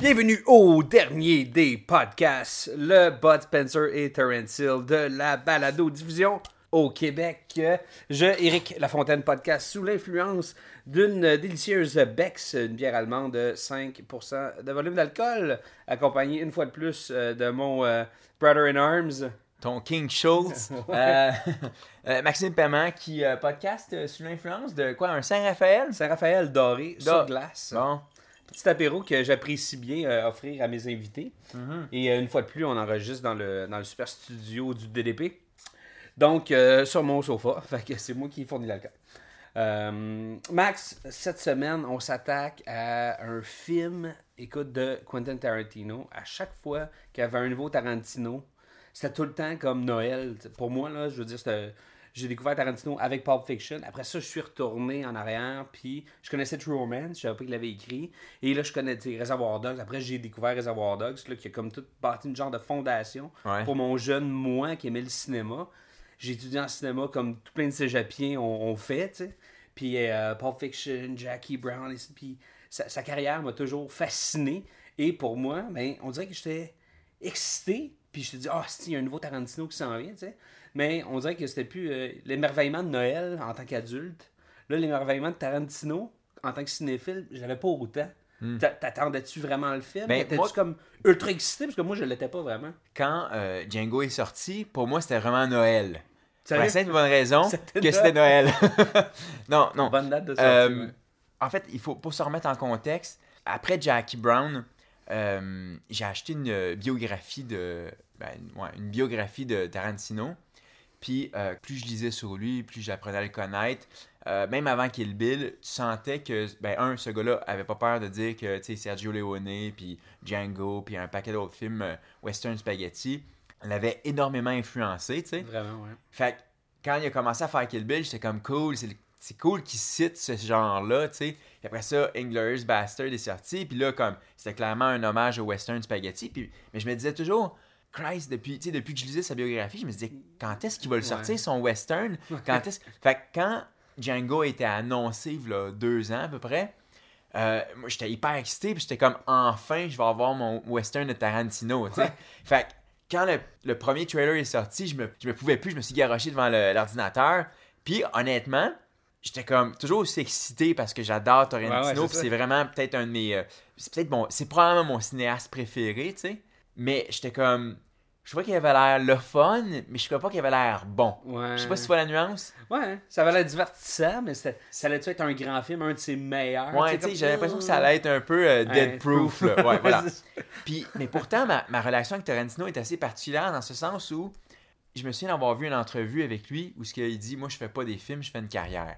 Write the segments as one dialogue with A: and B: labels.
A: Bienvenue au dernier des podcasts, le Bud Spencer et Terence Hill de la balado-diffusion au Québec. Je, Éric Lafontaine Podcast, sous l'influence d'une délicieuse Bex, une bière allemande de 5% de volume d'alcool, accompagnée une fois de plus euh, de mon euh, Brother in Arms.
B: Ton King Schultz. Euh, euh, Maxime Paiement qui euh, podcast sous l'influence de quoi? Un Saint-Raphaël?
A: Saint-Raphaël doré sur
B: Da-
A: glace.
B: Bon.
A: Petit apéro que j'apprécie bien offrir à mes invités.
B: Mm-hmm.
A: Et une fois de plus, on enregistre dans le, dans le super studio du DDP. Donc, sur mon sofa. Fait que c'est moi qui fournis l'alcool. Max, cette semaine, on s'attaque à un film, écoute, de Quentin Tarantino. À chaque fois qu'il y avait un nouveau Tarantino, c'était tout le temps comme Noël. Pour moi, là, je veux dire, j'ai découvert Tarantino avec Pulp Fiction. Après ça, je suis retourné en arrière, puis je connaissais True Romance, je savais pas qu'il l'avait écrit. Et là, je connais tu sais, Reservoir Dogs. Après, j'ai découvert Reservoir Dogs, là, qui a comme tout bâti une genre de fondation
B: Ouais.
A: pour mon jeune moi qui aimait le cinéma. J'ai étudié en cinéma comme tout plein de cégepiens ont, ont fait, tu sais. Puis euh, Pulp Fiction, Jackie Brown, puis sa, sa carrière m'a toujours fasciné. Et pour moi, ben, on dirait que j'étais excité. Puis je te dis, ah, si, il y a un nouveau Tarantino qui s'en vient, tu sais. Mais on dirait que c'était plus euh, l'émerveillement de Noël en tant qu'adulte. Là, l'émerveillement de Tarantino en tant que cinéphile, je l'avais pas autant. T'a- T'attendais-tu vraiment le film?
B: Hmm. Ben,
A: T'étais-tu comme ultra excité? Parce que moi, je l'étais pas vraiment.
B: Quand euh, Django est sorti, pour moi, c'était vraiment Noël. Pour la simple bonne raison que c'était Noël. non, non.
A: Bonne date de sortie.
B: Euh,
A: ouais.
B: En fait, il faut pour se remettre en contexte. Après Jackie Brown, euh, j'ai acheté une euh, biographie de, ben, ouais, une biographie de Tarantino. Puis euh, plus je lisais sur lui, plus j'apprenais à le connaître. Euh, même avant Kill Bill, tu sentais que, ben, un, ce gars-là avait pas peur de dire que, tu sais, Sergio Leone, puis Django, puis un paquet d'autres films euh, western spaghetti l'avaient énormément influencé, tu sais.
A: Vraiment, ouais.
B: Fait que quand il a commencé à faire Kill Bill, j'étais comme cool, c'est cool qu'il cite ce genre-là, tu sais. Puis après ça, Inglourious Bastard est sorti, puis là, comme, c'était clairement un hommage au western spaghetti, puis, mais je me disais toujours, Christ, depuis, depuis que je lisais sa biographie, je me disais, quand est-ce qu'il va le sortir,
A: Ouais.
B: son western? Quand est-ce... Fait que quand Django a été annoncé, là, deux ans à peu près, euh, moi, j'étais hyper excité, puis j'étais comme, enfin, je vais avoir mon western de Tarantino, tu sais. Fait que quand le, le premier trailer est sorti, je me, je me pouvais plus, je me suis garoché devant l'ordinateur. Puis honnêtement, j'étais comme toujours aussi excité parce que j'adore
A: Ouais, ouais, c'est
B: puis
A: ça.
B: c'est vraiment peut-être un de mes. euh, c'est peut-être mon. C'est probablement mon cinéaste préféré, tu sais. Mais j'étais comme. Je trouvais qu'il avait l'air le fun, mais je trouvais pas qu'il avait l'air bon.
A: Ouais.
B: Je sais pas si tu vois la nuance.
A: Ouais, ça avait l'air divertissant, mais ça allait-tu être un grand film, un de ses meilleurs?
B: Ouais, tu sais, j'avais l'impression que ça allait être un peu euh, dead
A: Ouais.
B: proof. là. Ouais, voilà. Puis, mais pourtant, ma, ma relation avec Tarantino est assez particulière dans ce sens où je me souviens d'avoir vu une entrevue avec lui où ce qu'il dit Moi, je fais pas des films, je fais une carrière.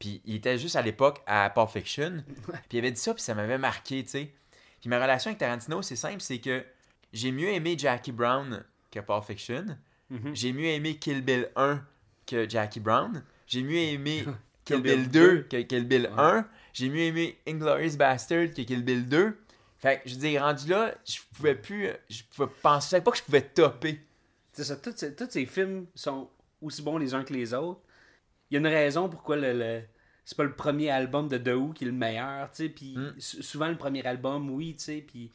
B: Puis, il était juste à l'époque à Pulp Fiction. Puis, il avait dit ça, puis ça m'avait marqué, tu sais. Puis, ma relation avec Tarantino, c'est simple c'est que j'ai mieux aimé Jackie Brown que Pulp Fiction.
A: Mhm.
B: J'ai mieux aimé Kill Bill 1 que Jackie Brown. J'ai mieux aimé Kill, Bill
A: Bill
B: 2
A: 2
B: que Kill Bill 1. J'ai mieux aimé Inglourious Bastard que Kill Bill 2. Fait que je veux dire, rendu là, je pouvais plus. Je pouvais penser pas que je pouvais topper.
A: C'est ça, tous ces, tous ces films sont aussi bons les uns que les autres. Il y a une raison pourquoi le, le- c'est pas le premier album de The Who qui est le meilleur, tu sais, puis
B: Mm.
A: sou- souvent le premier album, oui, tu sais, puis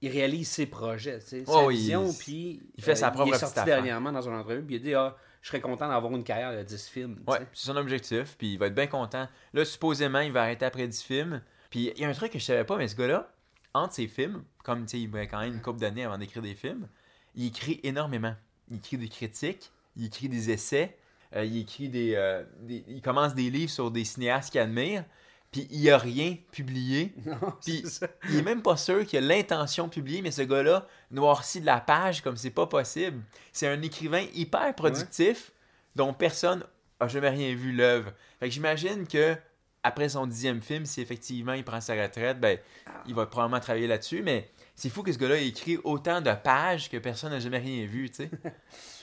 A: il réalise ses projets, tu sais,
B: Oh
A: sa
B: oui,
A: vision,
B: il-
A: puis euh,
B: il fait sa propre
A: Il est sorti dernièrement dans une entrevue, puis il a dit, ah, je serais content d'avoir une carrière de 10 films, tu
B: Ouais,
A: sais.
B: c'est son objectif, puis il va être bien content. Là, supposément, il va arrêter après 10 films. Puis il y a un truc que je savais pas, mais ce gars-là, entre ses films, comme tu sais, il avait quand même une couple d'années avant d'écrire des films, il écrit énormément. Il écrit des critiques, il écrit des essais, euh, il écrit des, euh, des- Il commence des livres sur des cinéastes qu'il admire, puis il a rien publié. Puis il est même pas sûr qu'il a l'intention de publier, mais ce gars-là noircit de la page comme c'est pas possible. C'est un écrivain hyper productif, dont personne a jamais rien vu l'œuvre. Fait que j'imagine que après son dixième film, si effectivement il prend sa retraite, ben, il va probablement travailler là-dessus, mais c'est fou que ce gars-là ait écrit autant de pages que personne n'a jamais rien vu, tu sais.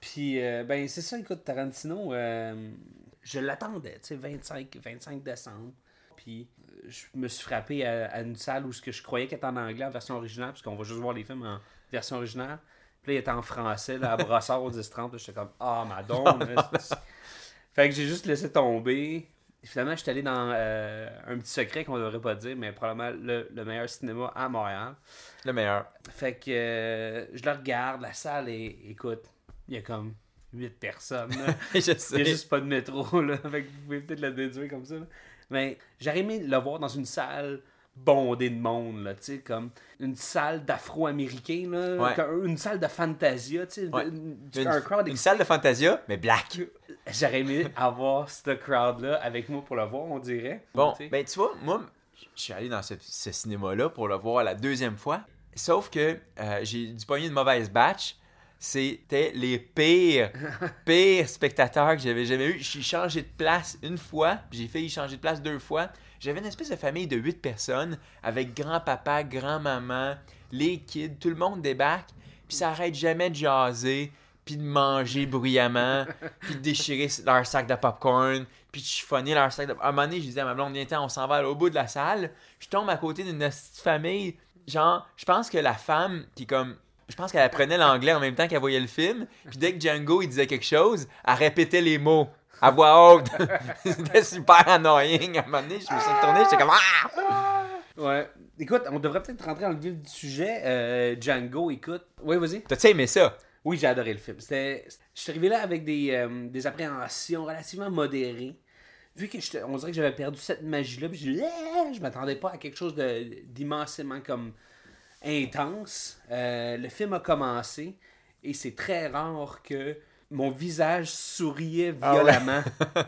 A: Puis, euh, ben, c'est ça, écoute, Tarantino, euh, je l'attendais, tu sais, 25, 25 décembre. Puis, euh, je me suis frappé à, à une salle où ce que je croyais qu'elle était en anglais en version originale, parce qu'on va juste voir les films en version originale. Puis là, il était en français, là, à Brossard au 10-30. là, J'étais comme, ah, madone. là, c'est- fait que j'ai juste laissé tomber. Et finalement, je suis allé dans euh, un petit secret qu'on ne devrait pas dire, mais probablement le, le meilleur cinéma à Montréal.
B: Le meilleur.
A: Fait que euh, je le regarde, la salle, et écoute, il y a comme 8 personnes.
B: je
A: Il n'y a juste pas de métro, là. Fait que vous pouvez peut-être le déduire comme ça. là. Mais j'aurais aimé le voir dans une salle bondée de monde, là, tu sais, comme une salle d'afro-américains, là,
B: Ouais.
A: une salle de Fantasia, tu sais,
B: Ouais.
A: une- crowd
B: salle de Fantasia, mais black.
A: J'aurais aimé avoir ce crowd-là avec moi pour le voir, on dirait.
B: Bon, ben tu vois, moi, je suis allé dans ce, ce cinéma-là pour le voir la deuxième fois. Sauf que euh, j'ai dû pogner une mauvaise batch. C'était les pires, pires spectateurs que j'avais jamais eu. J'ai changé de place une fois, puis j'ai failli changer de place deux fois. J'avais une espèce de famille de huit personnes avec grand-papa, grand-maman, les kids, tout le monde débarque, puis ça arrête jamais de jaser, puis de manger bruyamment, puis de déchirer leur sac de popcorn, puis de chiffonner leur sac de... À un moment donné, je disais à ma blonde, viens on s'en va au bout de la salle. Je tombe à côté d'une petite famille, genre, je pense que la femme qui est comme... Je pense qu'elle apprenait l'anglais en même temps qu'elle voyait le film, puis dès que Django, il disait quelque chose, elle répétait les mots à voix haute. C'était super annoying. À un moment donné, je me suis retourné, j'étais comme... Ah!
A: Ouais. Écoute, on devrait peut-être rentrer dans le vif du sujet. Euh, Django, écoute. Oui, vas-y.
B: T'as-tu aimé ça?
A: Oui, j'ai adoré le film. C'était... Je suis arrivé là avec des, euh, des appréhensions relativement modérées. Vu que on dirait que j'avais perdu cette magie-là, je, je m'attendais pas à quelque chose de- d'immensément comme intense. Euh, le film a commencé et c'est très rare que mon visage souriait
B: Ah ouais.
A: violemment.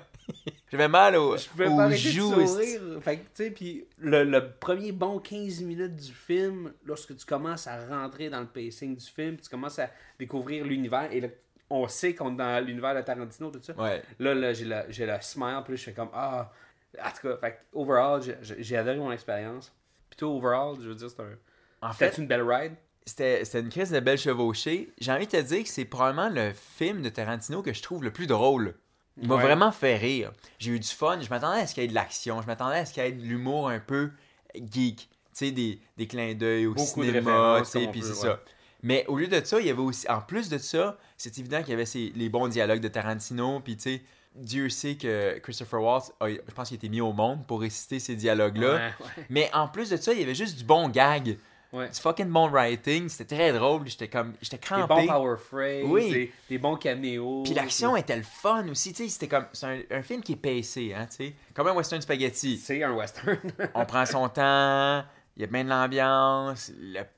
B: J'avais mal au,
A: Je pouvais pas
B: joues.
A: de sourire. Fait tu sais, puis le, le premier bon 15 minutes du film, lorsque tu commences à rentrer dans le pacing du film, tu commences à découvrir l'univers, et on sait qu'on est dans l'univers de Tarantino, tout ça.
B: Ouais.
A: Là, là j'ai le, j'ai le smile, puis je fais comme, ah, en tout cas, fait overall, j'ai- adoré mon expérience. Puis toi, overall, je veux dire, c'est un...
B: En fait,
A: C'était une belle ride?
B: c'était une crise de belle chevauchée. J'ai envie de te dire que c'est probablement le film de Tarantino que je trouve le plus drôle. Il m'a
A: Ouais.
B: vraiment fait rire. J'ai eu du fun. Je m'attendais à ce qu'il y ait de l'action. Je m'attendais à ce qu'il y ait de l'humour un peu geek. Tu sais, des, des clins d'œil au
A: Beaucoup de
B: cinéma. tu sais, Puis c'est
A: ouais.
B: ça. Mais au lieu de ça, il y avait aussi, en plus de ça, c'est évident qu'il y avait ces- les bons dialogues de Tarantino. Puis tu sais, Dieu sait que Christopher Waltz, a- je pense qu'il a été mis au monde pour réciter ces dialogues-là.
A: Ouais, ouais.
B: Mais en plus de ça, il y avait juste du bon gag.
A: Ouais.
B: Du fucking bon writing. C'était très drôle. J'étais comme. J'étais
A: Des
B: crampé.
A: bons power phrases,
B: Oui.
A: des, des bons caméos.
B: Puis l'action était le fun aussi. Tu sais, c'était comme. C'est un, un film qui est pacé, hein, tu sais. Comme un western spaghetti.
A: C'est un western.
B: On prend son temps. Il y a bien de l'ambiance.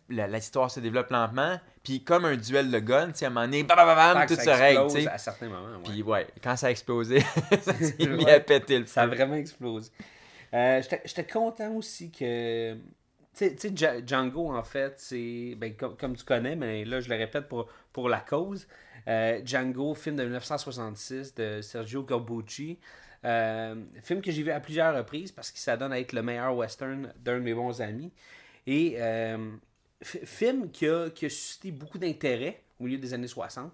B: la- L'histoire se développe lentement. Puis comme un duel de gun, tu sais, à un moment donné, bam, bam, bam, tout se règle,
A: explose
B: tu sais.
A: à certains moments. ouais.
B: Puis ouais, quand ça a explosé, ça s'est mis
A: Ouais.
B: à péter le
A: Ça a
B: feu.
A: vraiment explosé. Euh, j'étais content aussi que. Tu sais- Django, en fait, c'est. Ben, comme, tu connais, mais là, je le répète pour, pour la cause. Euh, Django, film de 1966 de Sergio Corbucci. Euh, film que j'ai vu à plusieurs reprises parce qu'il s'adonne à être le meilleur western d'un de mes bons amis. Et euh, film qui a, qui a suscité beaucoup d'intérêt au milieu des années 60.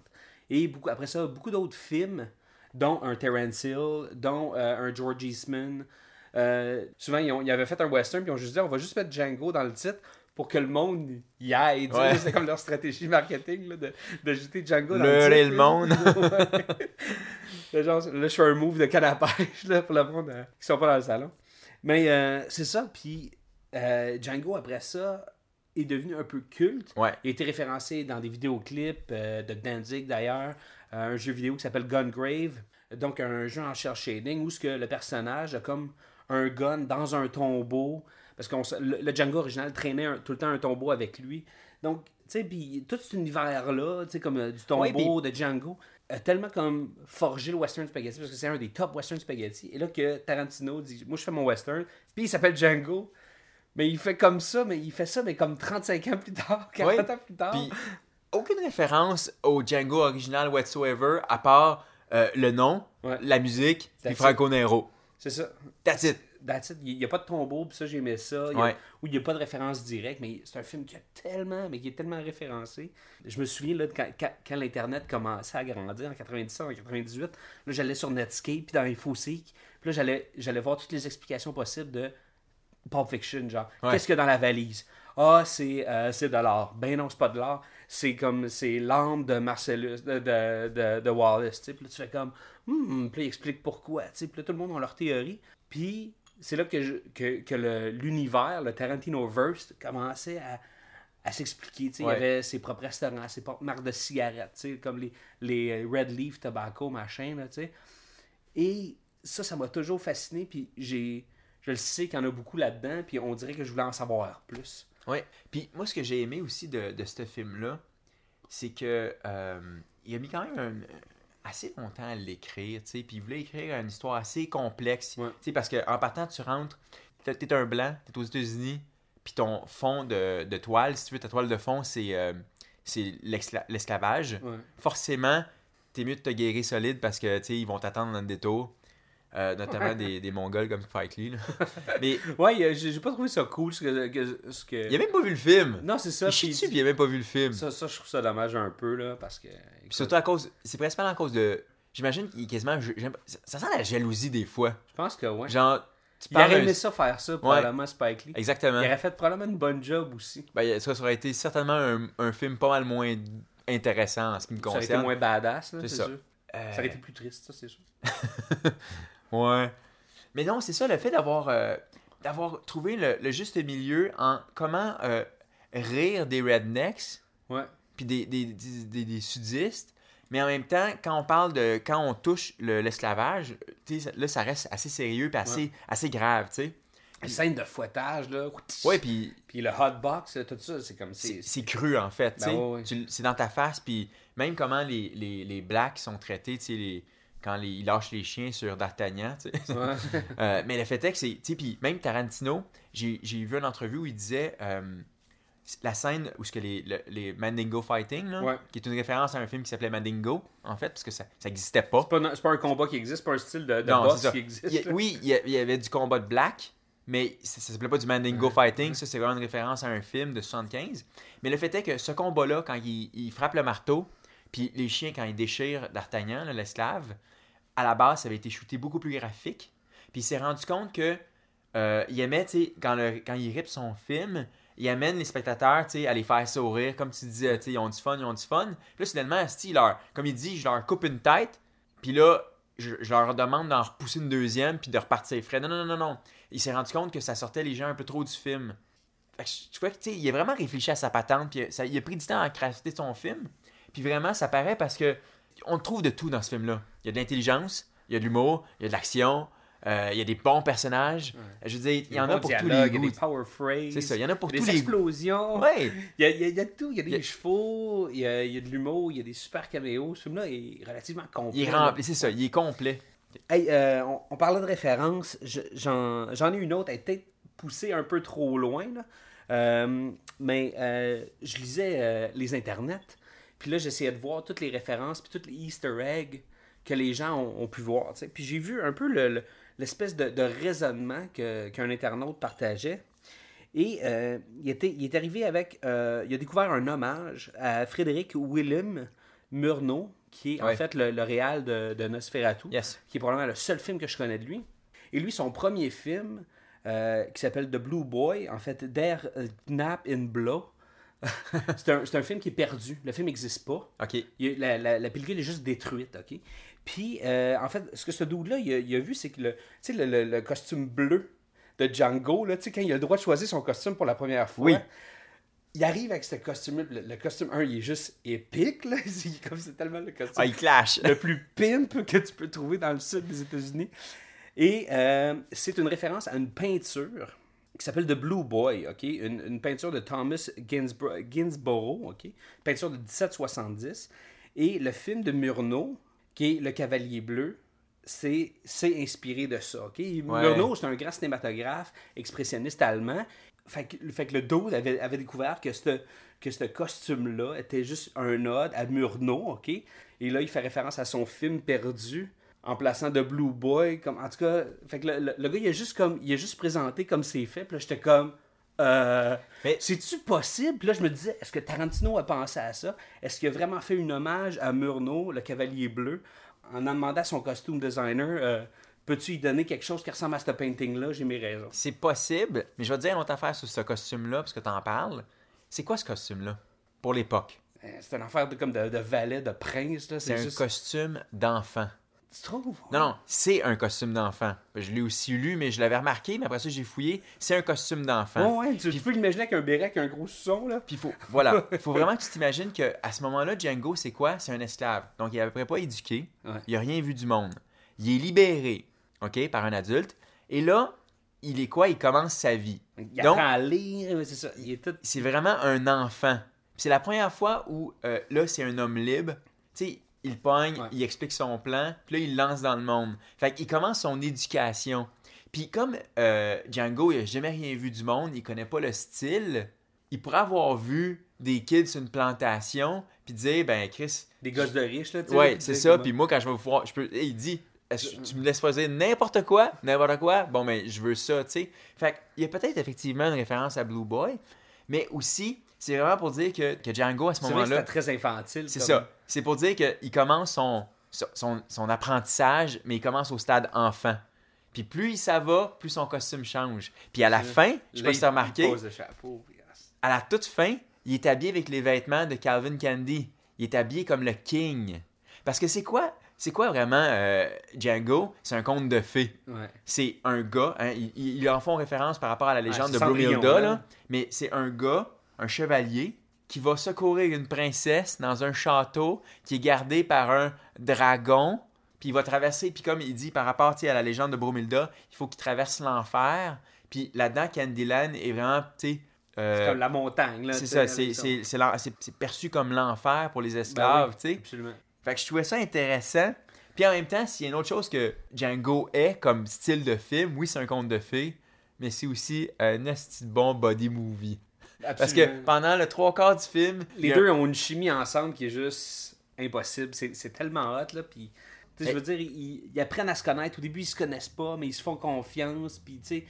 A: Et beaucoup, après ça, beaucoup d'autres films, dont un Terence Hill, dont un George Eastman. Euh, souvent, ils, ont- ils avaient fait un western, puis ils ont juste dit on va juste mettre Django dans le titre pour que le monde y aille.
B: Ouais.
A: C'est comme leur stratégie marketing là, de, de jeter Django dans le titre.
B: le monde.
A: Ouais. Là, genre, là, je fais un move de canne à pêche là, pour le monde euh, qui sont pas dans le salon. Mais euh, c'est ça, puis Django, après ça, est devenu un peu culte.
B: Ouais.
A: Il a été référencé dans des vidéoclips euh, de Danzig d'ailleurs, euh, un jeu vidéo qui s'appelle Gungrave, donc un jeu en shell shading où ce que le personnage a comme un gun dans un tombeau, parce que le, le Django original traînait un- tout le temps un tombeau avec lui. Donc, tu sais, puis tout cet univers-là, tu sais, comme euh, du tombeau,
B: Ouais,
A: de Django, a tellement comme forgé le western spaghetti, parce que c'est un des top western spaghetti. Et là que Tarantino dit, moi je fais mon western, puis il s'appelle Django. Mais il fait comme ça, mais il fait ça, mais comme 35 ans plus tard, 40
B: Oui.
A: ans plus tard.
B: Puis aucune référence au Django original whatsoever, à part euh, le nom,
A: Ouais.
B: la musique, puis Franco Nero.
A: C'est ça.
B: That's it.
A: That's it. Il n'y a pas de tombeau, puis ça, j'aimais ça. Il a- il n'y a pas de référence directe, mais c'est un film qui a tellement, mais qui est tellement référencé. Je me souviens, là, de quand, quand, quand l'Internet commençait à grandir, en 97, en 98, là, j'allais sur Netscape, puis dans InfoSeek, puis là, j'allais, j'allais voir toutes les explications possibles de Pulp Fiction, genre,
B: Ouais.
A: qu'est-ce qu'il y a dans la valise? Ah, c'est, euh, c'est de l'art. Ben non, c'est pas de l'art. C'est comme, c'est l'âme de Marcellus, de, de, de, de Wallace, tu sais. Puis là, tu fais comme, hmm, puis là, il explique pourquoi, tu sais. Puis là, tout le monde a leur théorie. Puis c'est là que, je- que, que le- l'univers, le Tarantino-verse, commençait à, à s'expliquer. tu sais.
B: Ouais.
A: Il y avait ses propres restaurants, ses propres marques de cigarettes, tu sais, comme les, les Red Leaf Tobacco, machin, là, tu sais. Et ça, ça m'a toujours fasciné, puis j'ai... Je le sais qu'il y en a beaucoup là-dedans, puis on dirait que je voulais en savoir plus.
B: Ouais. Puis moi, ce que j'ai aimé aussi de, de ce film-là, c'est que euh, il a mis quand même un- assez longtemps à l'écrire, tu sais, puis il voulait écrire une histoire assez complexe,
A: Ouais.
B: tu sais, parce qu'en partant, tu rentres, t'es t'es un blanc, t'es aux États-Unis, puis ton fond de, de toile, si tu veux, ta toile de fond, c'est euh, l'esclavage.
A: Ouais.
B: Forcément, t'es mieux de te guérir solide parce que, tu sais, ils vont t'attendre dans le détour, euh, notamment des, des Mongols comme Spike Lee, là. Mais
A: Ouais, j'ai pas trouvé ça cool, ce que... que- ce que...
B: il a même pas vu le film!
A: Non, c'est ça.
B: il chie dessus, puis il a même pas vu le film.
A: ça, ça, je trouve ça dommage un peu, là, parce que...
B: Puis surtout à cause. C'est principalement à cause de. J'imagine qu'il quasiment. Ça sent la jalousie des fois.
A: Je pense que, ouais.
B: Genre. Tu
A: Il aurait aimé ça faire ça, probablement, Spike Lee.
B: Exactement.
A: Il aurait fait probablement une bonne job aussi.
B: Ben, ça, ça aurait été certainement un, un film pas mal moins intéressant en ce qui me
A: Ça aurait été
B: concerne.
A: moins badass, là,
B: C'est
A: sûr.
B: Euh,
A: Ça aurait été plus triste, ça, c'est sûr.
B: Ouais. Mais non, c'est ça, le fait d'avoir euh, d'avoir trouvé le, le juste milieu en comment euh, rire des rednecks,
A: Ouais.
B: puis des, des, des, des- sudistes, mais en même temps, quand on parle de. quand on touche le- l'esclavage, sais, là, ça reste assez sérieux puis assez, assez grave, tu sais.
A: Les scènes de fouettage, là.
B: Ouais, puis
A: Puis le hotbox, tout ça, c'est comme...
B: c'est cru en fait,
A: Ben ouais,
B: C'est dans ta face, puis même comment les, les, les blacks sont traités, tu sais, les- quand les, ils lâchent les chiens sur D'Artagnan.
A: Ouais.
B: Euh, mais le fait est que c'est. Puis même Tarantino, j'ai vu une entrevue où il disait euh, la scène où ce que les, le- les Mandingo Fighting, là,
A: Ouais.
B: qui est une référence à un film qui s'appelait Mandingo, en fait, parce que ça n'existait pas.
A: C'est pas, pas un combat qui existe, c'est pas un style de, de
B: Non,
A: boss qui existe.
B: Il oui, il y, il avait du combat de black, mais ça, ça s'appelait pas du Mandingo Fighting. Ça, c'est vraiment une référence à un film de 75. Mais le fait est que ce combat-là, quand il, il frappe le marteau, puis les chiens, quand ils déchirent D'Artagnan, l'esclave, à la base, ça avait été shooté beaucoup plus graphique. Puis il s'est rendu compte que euh, il aimait, tu sais, quand, il rip son film, il amène les spectateurs, à les faire sourire. Comme tu tu sais, ils ont du fun, ils ont du fun. Puis là, soudainement, il leur, comme il dit, je leur coupe une tête. Puis là, je, leur demande d'en repousser une deuxième puis de repartir frais. Non, non, non, non, non. Il s'est rendu compte que ça sortait les gens un peu trop du film. Fait que tu vois tu sais, il a vraiment réfléchi à sa patente. Puis il a pris du temps à crafter son film. Puis vraiment, ça paraît parce que on trouve de tout dans ce film-là. Il y a de l'intelligence, il y a de l'humour, il y a de l'action, euh, il y a des bons personnages. Je veux dire, il y en a pour tous les
A: dialogues, Il y a
B: goûts.
A: des power phrases.
B: C'est ça, il y en a pour tous les goûts.
A: explosions.
B: Ouais,
A: Il y, a, il y a- il y a de tout. Il y a des
B: Il
A: chevaux, il y a, il y a de l'humour, il y a des super caméos. Ce film-là est relativement complet.
B: il est rempli, c'est ça, il est complet.
A: Hey, euh, on, on parlait de références. Je- J'en ai une autre. Elle est peut-être poussée un peu trop loin. Là. Euh, mais euh, je lisais euh, les internets. Puis là, j'essayais de voir toutes les références, puis toutes les Easter eggs que les gens ont, ont pu voir. Puis j'ai vu un peu le- le- l'espèce de, de raisonnement que- qu'un internaute partageait. Et euh, il, était, il est arrivé avec. euh, il a découvert un hommage à Frédéric Willem Murnau, qui est en fait le, le réal de, de Nosferatu
B: Yes.
A: qui est probablement le seul film que je connais de lui. Et lui, son premier film, euh, qui s'appelle The Blue Boy, en fait, Der Knapp in Blow, c'est un, un film qui est perdu. Le film n'existe pas.
B: Ok.
A: Il la, la- la pellicule est juste détruite, OK? Puis, euh, en fait, ce que ce dude-là, il, a- il a vu, c'est que le, le, le- le costume bleu de Django, là, quand il a le droit de choisir son costume pour la première fois,
B: Oui.
A: il arrive avec ce costume-là. Le, le costume 1, il est juste épique, là. C'est comme c'est tellement le costume
B: Ah, il clash.
A: le plus pimp que tu peux trouver dans le sud des États-Unis. Et euh, c'est une référence à une peinture qui s'appelle The Blue Boy, ok? Une, une peinture de Thomas Ginsbro- Ginsborough, ok? Peinture de 1770. Et le film de Murnau, qui est Le Cavalier Bleu, c'est inspiré de ça, ok? Murnau, c'est un grand cinématographe expressionniste allemand. Fait que, fait que le Dude avait, avait découvert que ce costume-là était juste un ode à Murnau, OK? Et là, il fait référence à son film perdu en plaçant de Blue Boy. Comme, en tout cas, fait que le, le- le gars, il a juste comme il a juste présenté comme c'est fait. Puis là, j'étais comme. Euh,
B: Mais-
A: c'est-tu possible? Puis là, je me disais, est-ce que Tarantino a pensé à ça? Est-ce qu'il a vraiment fait une hommage à Murnau, le cavalier bleu, en en demandant à son costume designer, euh, peux-tu y donner quelque chose qui ressemble à ce painting-là? J'ai mes raisons.
B: C'est possible, mais je vais te dire une autre affaire sur ce costume-là, parce que t'en parles. C'est quoi ce costume-là? Pour l'époque?
A: Euh, C'est une affaire de, comme de, de valet, de prince. là.
B: C'est
A: C'est
B: un
A: juste...
B: costume d'enfant.
A: Tu trouves?
B: Non, non, c'est un costume d'enfant. Je l'ai aussi lu, mais je l'avais remarqué, mais après ça, j'ai fouillé. C'est un costume d'enfant.
A: Ouais, ouais, tu, peux l'imaginer avec un béret avec un gros son, là.
B: Puis faut, voilà, il faut vraiment que tu t'imagines qu'à ce moment-là, Django, c'est quoi? C'est un esclave. Donc, il est à peu près pas éduqué.
A: Ouais.
B: Il a rien vu du monde. Il est libéré, OK, par un adulte. Et là, il est quoi? Il commence sa vie.
A: Il
B: Donc,
A: apprend à lire, c'est ça. Tout...
B: vraiment un enfant. C'est la première fois où, euh, là, c'est un homme libre. Tu sais, il pogne,
A: Ouais.
B: il explique son plan, puis là, il lance dans le monde. Fait qu'il commence son éducation. Puis comme euh, Django, il a jamais rien vu du monde, il connaît pas le style, il pourrait avoir vu des kids sur une plantation, puis dire, ben, Chris,
A: Des gosses de riches, là, tu.
B: Ouais, c'est ça. Puis moi, quand je vais vous voir, je peux. il dit, tu me laisses choisir n'importe quoi, n'importe quoi? Bon, mais je veux ça, tu sais. Fait il y a peut-être effectivement une référence à Blue Boy, mais aussi, c'est vraiment pour dire que, que Django, à ce
A: C'est
B: moment-là,
A: c'était très infantile.
B: c'est ça. C'est pour dire qu'il commence son, son, son apprentissage, mais il commence au stade enfant. Puis plus ça va, plus son costume change. Puis à la fin, je sais pas si remarqué,
A: pose le chapeau, c'est-
B: à la toute fin, il est habillé avec les vêtements de Calvin Candy. Il est habillé comme le king. Parce que c'est quoi, c'est quoi vraiment euh, Django? C'est un conte de fées.
A: Ouais.
B: C'est un gars, hein, ils, ils en font référence par rapport à la légende
A: c'est
B: de
A: là.
B: là. mais c'est un gars, un chevalier, qui va secourir une princesse dans un château qui est gardé par un dragon, puis il va traverser, puis comme il dit par rapport à la légende de Bromilda, il faut qu'il traverse l'enfer, puis là-dedans, Candyland est vraiment, tu sais, euh,
A: C'est comme la montagne, là.
B: c'est ça, c'est- perçu comme l'enfer pour les
A: Ben
B: esclaves,
A: oui,
B: tu sais.
A: Absolument.
B: Fait que je trouvais ça intéressant. Puis en même temps, s'il y a une autre chose que Django est comme style de film, oui, c'est un conte de fées, mais c'est aussi un de bon body movie. Parce que pendant le trois quarts du film, il
A: Les
B: a-
A: deux ont une chimie ensemble qui est juste impossible. C'est tellement hot, là. Puis, tu sais, je
B: Mais-
A: veux dire, ils, ils apprennent à se connaître. Au début, ils se connaissent pas, mais ils se font confiance. Puis, tu sais,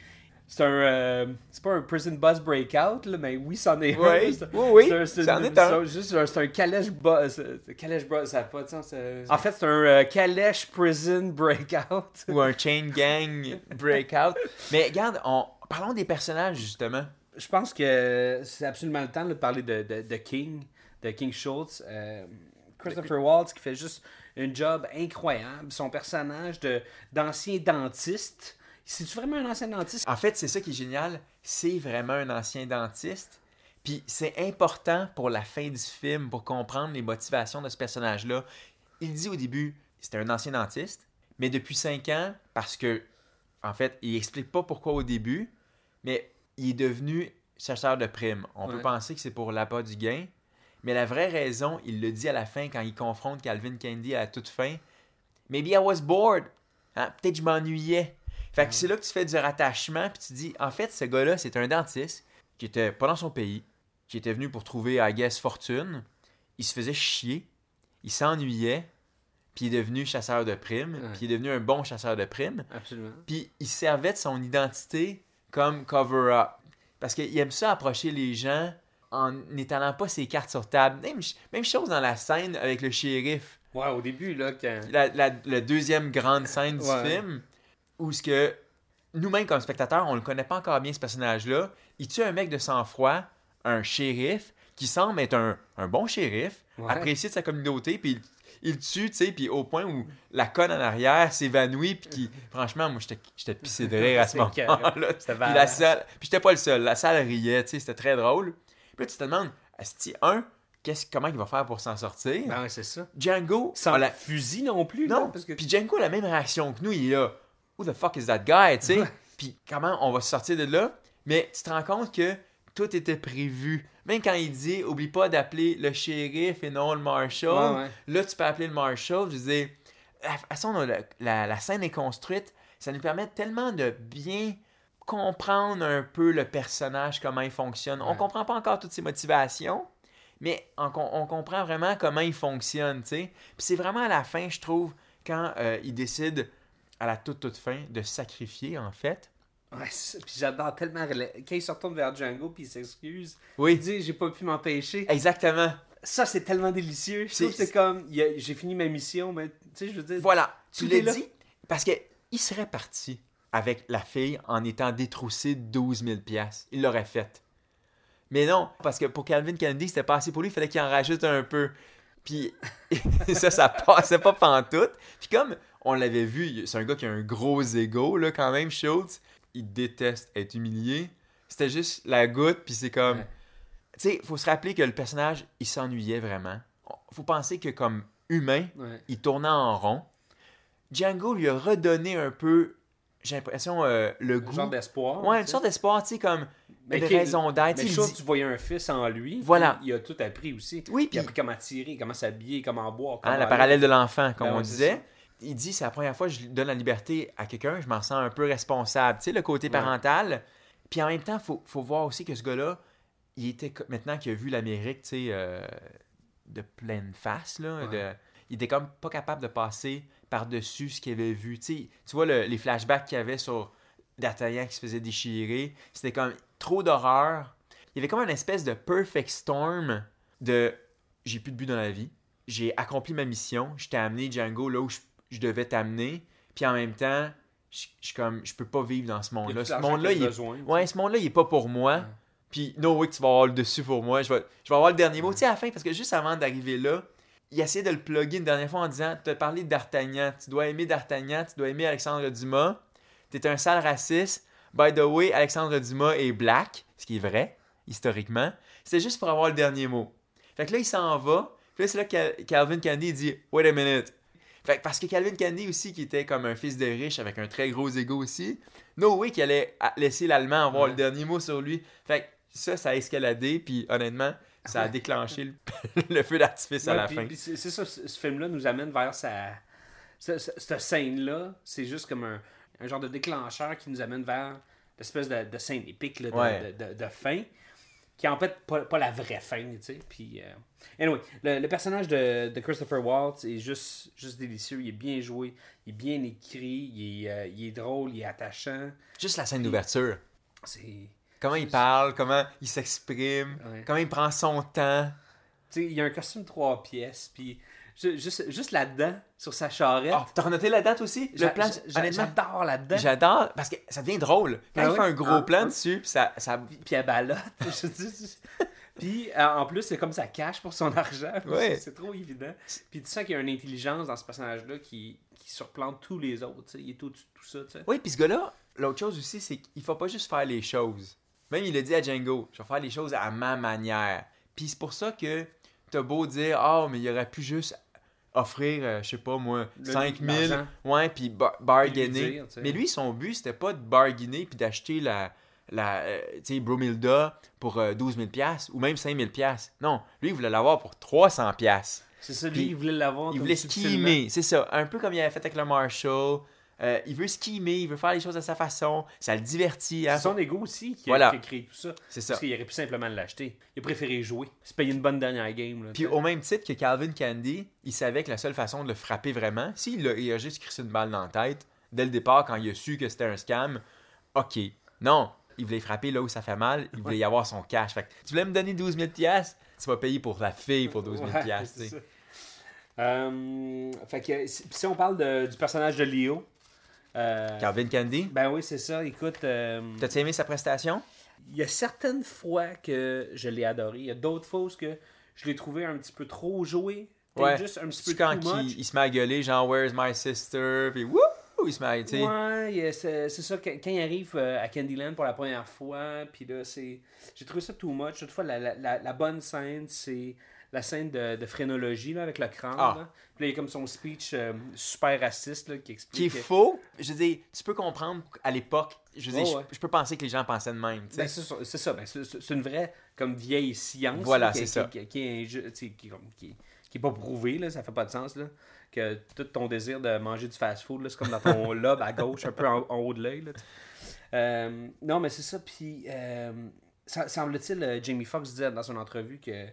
A: c'est un. euh, c'est pas un prison bus breakout, là, mais oui, c'en est
B: Ouais.
A: un.
B: Oui, oui,
A: c'est un-
B: un.
A: Juste un, c'est un calèche bus. Calèche bus, ça a pas de sens. En fait, c'est un euh, calèche prison breakout.
B: ou un chain gang breakout. mais regarde, on... parlons des personnages justement.
A: Je pense que c'est absolument le temps de parler de, de, de King, de King Schultz. Euh, Christopher Waltz qui fait juste un job incroyable. Son personnage de d'ancien dentiste. C'est-tu vraiment un ancien dentiste?
B: En fait, c'est ça qui est génial. C'est vraiment un ancien dentiste. Puis c'est important pour la fin du film, pour comprendre les motivations de ce personnage-là. Il dit au début, c'était un ancien dentiste, mais depuis cinq ans, parce que, en fait, il explique pas pourquoi au début, mais il est devenu chasseur de primes. On peut penser que c'est pour l'appât du gain, mais la vraie raison, il le dit à la fin quand il confronte Calvin Candy à la toute fin. Maybe I was bored. Hein, Peut-être je m'ennuyais. Fait que c'est là que tu fais du rattachement, puis tu dis, en fait, ce gars-là, c'est un dentiste qui était pas dans son pays, qui était venu pour trouver, I guess, fortune. Il se faisait chier, il s'ennuyait, puis il est devenu chasseur de primes, puis il est devenu un bon chasseur de primes.
A: Absolument.
B: Puis il servait de son identité comme cover-up. Parce qu'il aime ça approcher les gens en n'étalant pas ses cartes sur table. Même, même chose dans la scène avec le shérif.
A: Ouais, au début, là, quand.
B: La, la- la deuxième grande scène du
A: Ouais.
B: film, où ce que nous-mêmes comme spectateurs, on le connaît pas encore bien ce personnage-là. Il tue un mec de sang-froid, un shérif, qui semble être un, un bon shérif,
A: Ouais.
B: apprécié de sa communauté, puis il, tue, tu sais, puis au point où la conne en arrière s'évanouit, puis qui, franchement, moi, j'étais j'étais pissé de rire à ce moment-là. Puis la
A: badass.
B: salle, puis j'étais pas le seul, la salle riait, tu sais, c'était très drôle. Puis là, tu te demandes, Asti, un, qu'est-ce, comment il va faire pour s'en sortir?
A: Ben c'est ça.
B: Django,
A: Sans
B: la-
A: fusil non plus, là,
B: non,
A: parce que.
B: puis Django a la même réaction que nous, il est là. Who the fuck is that guy, tu sais? Puis comment on va se sortir de là? Mais tu te rends compte que tout était prévu. Même quand il dit, oublie pas d'appeler le shérif et non le marshal.
A: Ouais, ouais.
B: Là, tu peux appeler le marshal. Je dire, la façon dont la, la- la scène est construite, ça nous permet tellement de bien comprendre un peu le personnage, comment il fonctionne. On
A: Ouais.
B: comprend pas encore toutes ses motivations, mais on, com- on comprend vraiment comment il fonctionne, tu sais. Puis c'est vraiment à la fin, je trouve, quand euh, il décide, à la toute toute fin, de sacrifier, en fait.
A: Ouais. Puis j'adore tellement. Quand il se retourne vers Django, puis il s'excuse. Il
B: Oui,
A: dit J'ai pas pu m'empêcher.
B: exactement.
A: Ça, c'est tellement délicieux. Je trouve que
B: C'est-
A: comme il J'ai fini ma mission, mais tu sais, je veux dire.
B: Voilà, tu l'as dit, parce que il serait parti avec la fille en étant détroussé de 12 000 piastres. Il l'aurait fait. Mais non, parce que pour Calvin Kennedy, c'était pas assez pour lui, il fallait qu'il en rajoute un peu. Puis ça, ça passait pas pantoute. Puis comme on l'avait vu, c'est un gars qui a un gros ego, là, quand même, Schultz. Il déteste être humilié. C'était juste la goutte, puis c'est comme...
A: Ouais.
B: Tu sais, faut se rappeler que le personnage, il s'ennuyait vraiment. Faut penser que comme humain,
A: Ouais.
B: il tournait en rond. Django lui a redonné un peu, j'ai l'impression, euh, le
A: Un
B: goût.
A: genre d'espoir.
B: ouais, une sorte d'espoir, tu sais, comme
A: Mais
B: une raison d'être.
A: Mais
B: il
A: Schultz,
B: dit-
A: tu voyais un fils en lui.
B: Voilà.
A: Il a tout appris aussi.
B: Oui,
A: Il
B: puis
A: a appris comment tirer, comment s'habiller, comment boire.
B: hein,
A: comment
B: la parallèle de l'enfant, comme
A: Ben
B: on disait. Il dit, c'est la première fois que je donne la liberté à quelqu'un, je m'en sens un peu responsable. Tu sais, le côté
A: Ouais.
B: parental. Puis en même temps, il faut, faut voir aussi que ce gars-là, il était, maintenant qu'il a vu l'Amérique, tu sais, euh, de pleine face, là,
A: Ouais.
B: de- il était comme pas capable de passer par-dessus ce qu'il avait vu. Tu sais, tu vois le- les flashbacks qu'il y avait sur D'Artagnan qui se faisait déchirer, c'était comme trop d'horreur. Il y avait comme une espèce de perfect storm de j'ai plus de but dans la vie, j'ai accompli ma mission, je t'ai amené Django là où je, je devais t'amener, puis en même temps, je, je comme je peux pas vivre dans ce monde-là. Ce monde-là, il est
A: tu.
B: Ouais, ce monde-là, il est pas pour moi. Puis, no way que tu vas avoir le dessus pour moi. Je vais, je vais avoir le dernier mot. Tu sais, à la fin, parce que juste avant d'arriver là, il essayait de le plugger une dernière fois en disant Tu as parlé d'Artagnan. Tu dois aimer d'Artagnan. Tu dois aimer Alexandre Dumas. T'es un sale raciste. By the way, Alexandre Dumas est black. Ce qui est vrai, historiquement. C'était juste pour avoir le dernier mot. Fait que là, il s'en va. Puis là, c'est là que Calvin Candy dit Wait a minute. Fait que parce que Calvin Candy aussi, qui était comme un fils de riche avec un très gros ego aussi, no way qu'il allait laisser l'Allemand avoir
A: Ouais.
B: le dernier mot sur lui. Fait que ça, ça a escaladé, puis honnêtement, ça a déclenché le, le feu d'artifice à la
A: puis-
B: fin.
A: puis c'est ça, ce, film-là nous amène vers sa. Cette scène-là, c'est juste comme un, un genre de déclencheur qui nous amène vers l'espèce de, de scène épique là, de,
B: Ouais.
A: de, de- de fin, qui est en fait pas, pas la vraie fin, tu sais. Puis, euh, anyway, le, le personnage de, de Christopher Waltz est juste, juste délicieux, il est bien joué, il est bien écrit, il est, euh, il est drôle, il est attachant.
B: Juste la scène d'ouverture.
A: C'est.
B: Comment il parle, comment il s'exprime,
A: Ouais.
B: comment il prend son temps.
A: Tu sais, il y a un costume trois pièces, puis juste, juste là-dedans, sur sa charrette.
B: Oh, t'as renoté la date aussi? Le plan,
A: j'adore là-dedans.
B: j'adore, parce que ça devient drôle. Quand
A: Ah
B: il fait un gros
A: Ah,
B: plan
A: ah.
B: dessus, puis ça, ça...
A: puis, elle dis. puis euh, en plus, c'est comme ça cache pour son argent. C'est- trop évident. Puis tu sens qu'il y a une intelligence dans ce personnage-là qui, qui surplante tous les autres. Il est au-dessus de tout ça.
B: Oui, puis ce gars-là, l'autre chose aussi, c'est qu'il faut pas juste faire les choses. Même il a dit à Django, je vais faire les choses à ma manière. Puis c'est pour ça que t'as beau dire, ah, mais il aurait pu juste offrir, euh, je sais pas moi,
A: Le-
B: 5000,
A: l'argent.
B: ouais, puis bar-
A: Puis
B: bargainer.
A: dire,
B: mais lui, son but, c'était pas de bargainer puis d'acheter la, la euh, tu sais, Bromilda pour euh, 12 000 piastres ou même 5 000 piastres. Non, lui, il voulait l'avoir pour 300 piastres.
A: C'est ça, lui, il voulait l'avoir.
B: Il voulait skimer, c'est ça. Un peu comme il avait fait avec le Marshall. Euh, il veut skimer, il veut faire les choses à sa façon. Ça le divertit. hein.
A: C'est son ego aussi qui a,
B: Voilà.
A: qui a créé tout ça.
B: C'est ça.
A: Parce qu'il aurait pu simplement l'acheter. Il a préféré jouer. Se payer une bonne dernière game. Là,
B: Puis au même titre que Calvin Candy, il savait que la seule façon de le frapper vraiment, s'il a, il a juste crissé une balle dans la tête, dès le départ, quand il a su que c'était un scam, ok. Non, il voulait frapper là où ça fait mal, il voulait y avoir son cash. Fait que, tu voulais me donner 12 000 piastres, tu vas payer pour la fille pour 12 000
A: Ouais. Euh, fait que si, si on parle de- du personnage de Léo, euh,
B: Calvin Candy,
A: ben oui, c'est ça. Écoute, euh,
B: t'as-tu aimé sa prestation?
A: il y a certaines fois que je l'ai adoré. Il y a d'autres fois où que je l'ai trouvé un petit peu trop joué.
B: Ouais.
A: juste un petit peu
B: quand
A: too much.
B: il, il se met à gueuler, genre, Where's my sister? Puis wouh! Il se met à, tu sais.
A: Ouais, c'est ça, quand, quand il arrive euh, à Candyland pour la première fois, puis là, c'est. J'ai trouvé ça too much. Toutefois, la, la, la, la bonne scène, c'est la scène de, de phrénologie là, avec le crâne.
B: Ah.
A: là. Puis là, il y a comme son speech euh, super raciste là, qui
B: qui est
A: explique.
B: faux. Je veux dire, tu peux comprendre à l'époque. Je veux dire,
A: Ouais,
B: je- peux penser que les gens pensaient de même. sais.
A: Ben, c'est ça, c'est. Ben, une vraie comme vieille science.
B: Voilà, c'est ça.
A: Qui, qui est, qui, qui- qui pas prouvé, là, ça fait pas de sens. Là, que tout ton désir de manger du fast-food, là, c'est comme dans ton lobe à gauche, un peu en, en haut de l'œil. Euh, non, mais c'est ça. Puis, euh, ça- semble-t-il, euh, Jamie Foxx disait dans son entrevue que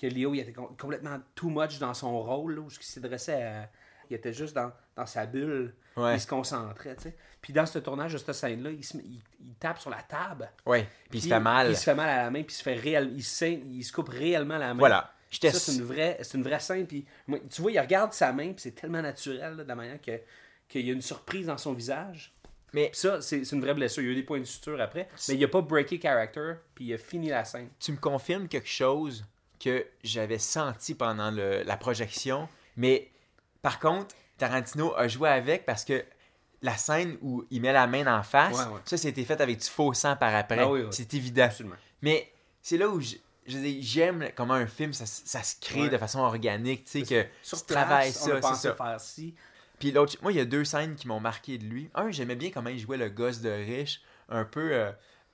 A: que Léo il était com- complètement too much dans son rôle, là, où il s'adressait à. Il était juste dans, dans sa bulle.
B: Ouais.
A: Il se concentrait, tu sais. Puis dans ce tournage de cette scène-là, il, tape sur la table.
B: Ouais, puis il se fait mal.
A: Il se fait mal à la main, puis il se fait réel, il, se, il se coupe réellement la main.
B: Voilà.
A: Ça, c'est une vraie, c'est une vraie scène. Puis, tu vois, il regarde sa main, puis c'est tellement naturel, là, de la manière que, qu'il y a une surprise dans son visage.
B: Mais
A: Puis ça, c'est, c'est une vraie blessure. Il y a eu des points de suture après, mais il a pas breaké character, puis il a fini la scène.
B: tu me confirmes quelque chose? Que j'avais senti pendant le- la projection, mais par contre, Tarantino a joué avec parce que la scène où il met la main en face,
A: Ouais, ouais.
B: ça c'était fait avec du faux sang par après.
A: Ah oui, oui.
B: C'est évident.
A: Absolument.
B: Mais c'est là où je, j'aime comment un film ça, ça se crée
A: Ouais.
B: de façon organique, tu sais que
A: Sur
B: tu
A: place,
B: travailles ça, c'est ça.
A: faire ci.
B: Puis l'autre, moi, il y a deux scènes qui m'ont marqué de lui. Un, j'aimais bien comment il jouait le gosse de riche. Un peu. euh,